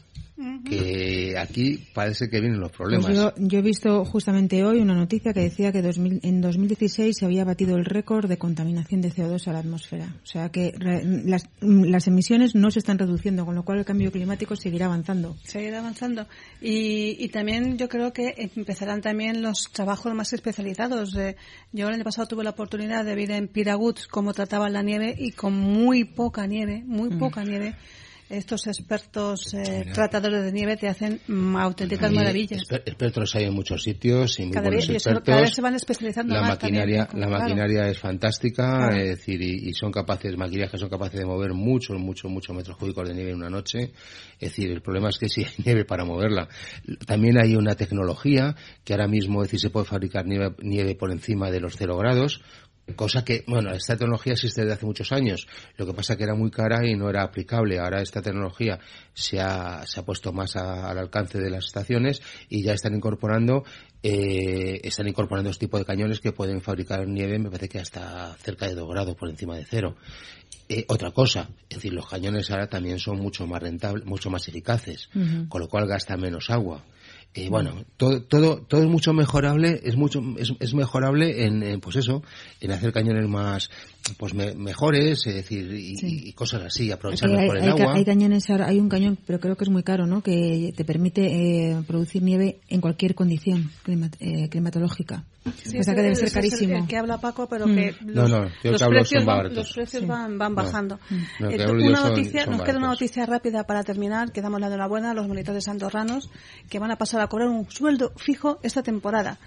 Speaker 2: que aquí parece que vienen los problemas.
Speaker 3: Pues yo, yo he visto justamente hoy una noticia que decía que 2000 en 2016 se había batido el récord de contaminación de CO2 a la atmósfera. O sea que las, las emisiones no se están reduciendo, con lo cual el cambio climático seguirá avanzando.
Speaker 1: seguir avanzando. Y, y también yo creo que empezarán también los trabajos más especializados. Eh, yo el año pasado tuve la oportunidad de ver en Piragut cómo trataban la nieve y con muy poca nieve, muy
Speaker 2: Mm.
Speaker 1: poca nieve, estos expertos eh, tratadores de nieve te hacen mm, auténticas maravillas.
Speaker 2: exper- expertos hay en muchos sitios y muy
Speaker 1: Cada
Speaker 2: buenos
Speaker 1: vez,
Speaker 2: expertos.
Speaker 1: cada vez se van especializando
Speaker 2: la
Speaker 1: más
Speaker 2: maquinaria,
Speaker 1: también,
Speaker 2: la
Speaker 1: claro.
Speaker 2: maquinaria es fantástica,
Speaker 1: Claro.
Speaker 2: es decir, y, y son capaces, maquinarias que son capaces de mover muchos, muchos, muchos metros cúbicos de nieve en una noche. Es decir, el problema es que si hay nieve para moverla. También hay una tecnología que ahora mismo, es decir, se puede fabricar nieve, nieve por encima de los cero grados, Cosa que, bueno, esta tecnología existe desde hace muchos años. Lo que pasa que era muy cara y no era aplicable. Ahora esta tecnología se ha, se ha puesto más a- al alcance de las estaciones y ya están incorporando, eh, están incorporando este tipo de cañones que pueden fabricar nieve, me parece que hasta cerca de 2 grados por encima de cero. Eh, otra cosa, es decir, los cañones ahora también son mucho más rentables, mucho más eficaces, con lo cual gastan menos agua. Eh, bueno, todo, todo, todo es mucho mejorable, es mucho, es, es mejorable en, en, pues eso, en hacer cañones más, pues me- mejores, es decir, y, y cosas así,
Speaker 3: hay,
Speaker 2: por el
Speaker 3: hay
Speaker 2: agua.
Speaker 3: hay cañones ahora, hay un cañón, pero creo que es muy caro, ¿no? Que te permite eh, producir nieve en cualquier condición eh, climatológica.
Speaker 1: Sí,
Speaker 3: o sea que debe ser carísimo.
Speaker 1: El que habla Paco, pero
Speaker 3: Mm.
Speaker 1: que
Speaker 2: No,
Speaker 1: los,
Speaker 2: no, yo
Speaker 1: los
Speaker 2: que hablo
Speaker 1: precios,
Speaker 2: son
Speaker 1: van, los precios
Speaker 3: Sí.
Speaker 1: van, van
Speaker 2: No.
Speaker 1: bajando.
Speaker 2: No, que hablo yo
Speaker 1: una
Speaker 2: son-
Speaker 1: noticia,
Speaker 2: son
Speaker 1: nos queda una noticia rápida para terminar, que damos la enhorabuena a los monitores andorranos que van a pasar a cobrar un sueldo fijo esta temporada.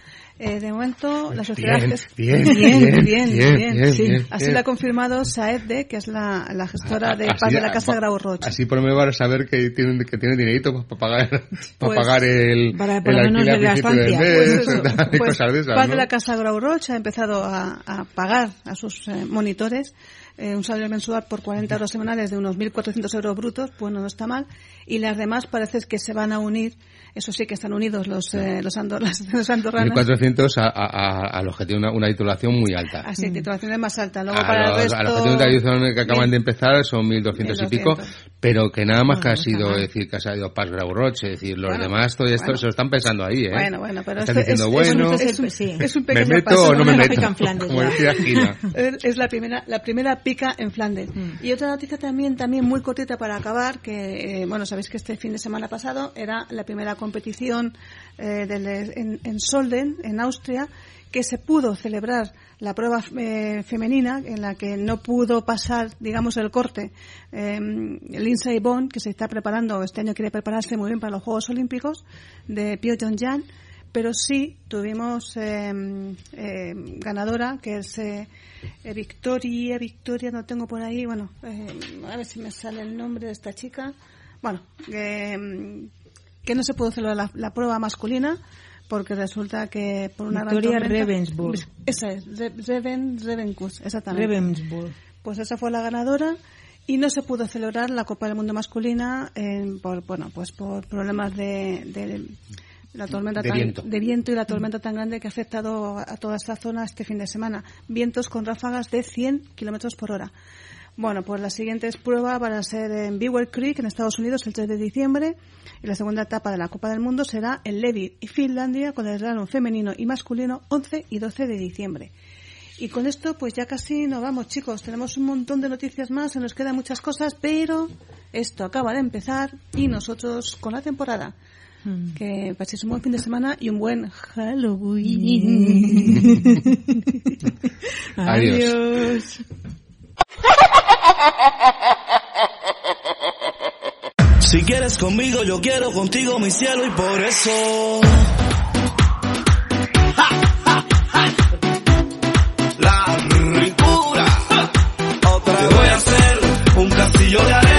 Speaker 1: Eh, de momento, la sociedad
Speaker 2: Bien, bien,
Speaker 1: bien,
Speaker 2: bien,
Speaker 1: bien,
Speaker 2: bien,
Speaker 1: bien,
Speaker 2: bien,
Speaker 1: sí.
Speaker 2: bien,
Speaker 1: Así
Speaker 2: bien.
Speaker 1: lo ha confirmado Saedde, que es la, la gestora de
Speaker 2: Así-
Speaker 1: paz de la Casa Grau Rocha.
Speaker 2: Así por lo menos van a saber que tienen, que tienen dinerito para pagar, para
Speaker 1: Pues,
Speaker 2: pagar el,
Speaker 3: para por
Speaker 2: el
Speaker 3: lo menos
Speaker 2: alquiler
Speaker 3: de la estancia.
Speaker 2: mes,
Speaker 1: Pues pues Paz
Speaker 2: ¿no?
Speaker 1: de la Casa Grau Rocha ha empezado a, a pagar a sus eh, monitores eh, un salario mensual por 40 euros semanales de unos 1.400 euros brutos, bueno, no está mal. Y las demás parece que se van a unir, eso sí que están unidos los, eh, los, andor- los andorranos.
Speaker 2: 1.400 a, a, a, a los que tienen una, una titulación muy alta.
Speaker 1: Así, titulaciones más altas. Luego
Speaker 2: a,
Speaker 1: para
Speaker 2: los,
Speaker 1: el resto...
Speaker 2: a los que tienen una titulación que acaban de empezar son 1.200 y pico,
Speaker 1: 1.200.
Speaker 2: pero que nada más
Speaker 1: Bueno,
Speaker 2: que ha sido, es decir, que ha salido Paz Grau Roche, es decir, los
Speaker 1: Bueno,
Speaker 2: demás todo esto
Speaker 1: bueno.
Speaker 2: se lo están pensando ahí, ¿eh?
Speaker 1: Bueno, bueno, pero
Speaker 2: Están diciendo,
Speaker 1: es-
Speaker 2: bueno,
Speaker 1: es, un,
Speaker 3: Sí.
Speaker 1: es un
Speaker 2: ¿me
Speaker 1: pequeño
Speaker 2: meto
Speaker 1: paso.
Speaker 2: o no me meto? Como decía Gina.
Speaker 1: Es es la primera, la primera pica en Flandes.
Speaker 3: Mm.
Speaker 1: Y otra noticia también, también muy cortita para acabar, que, eh, bueno, sabéis que este fin de semana pasado era la primera competición eh, del- en, en Solden, en Austria, que se pudo celebrar la prueba eh, femenina, en la que no pudo pasar, digamos, el corte. Eh, Lindsay Bond, que se está preparando, este año quiere prepararse muy bien para los Juegos Olímpicos, de Pyeongchang, pero sí tuvimos eh, eh, ganadora, que es eh, eh, Victoria, Victoria, no tengo por ahí, bueno, a ver si me sale el nombre de esta chica. Bueno, que, que no se pudo celebrar la, la prueba masculina porque resulta que por una gran
Speaker 3: Victoria
Speaker 1: tormenta-
Speaker 3: Ravensburg.
Speaker 1: Esa es, Re- Reven, exactamente.
Speaker 3: Ravensburg.
Speaker 1: Pues esa fue la ganadora y no se pudo celebrar la Copa del Mundo masculina en- por bueno pues por problemas de, de la tormenta
Speaker 2: De
Speaker 1: tan-
Speaker 2: viento.
Speaker 1: de viento y la tormenta tan grande que ha afectado a toda esta zona este fin de semana. Vientos con ráfagas de 100 kilómetros por hora. Bueno, pues las siguientes pruebas van a ser en Beaver Creek, en Estados Unidos, el 3 de diciembre. Y la segunda etapa de la Copa del Mundo será en Levi y Finlandia, con el slalom femenino y masculino, 11 y 12 de diciembre. Y con esto, pues ya casi nos vamos, chicos. Tenemos un montón de noticias más, se nos quedan muchas cosas, pero esto acaba de empezar y nosotros con la temporada.
Speaker 3: Mm.
Speaker 1: Que paséis un buen fin de semana y un buen Halloween.
Speaker 2: Adiós.
Speaker 3: Adiós.
Speaker 9: Si quieres conmigo, yo quiero contigo, mi cielo, y por eso. La ricura. Otra Te voy a hacer un castillo de arena.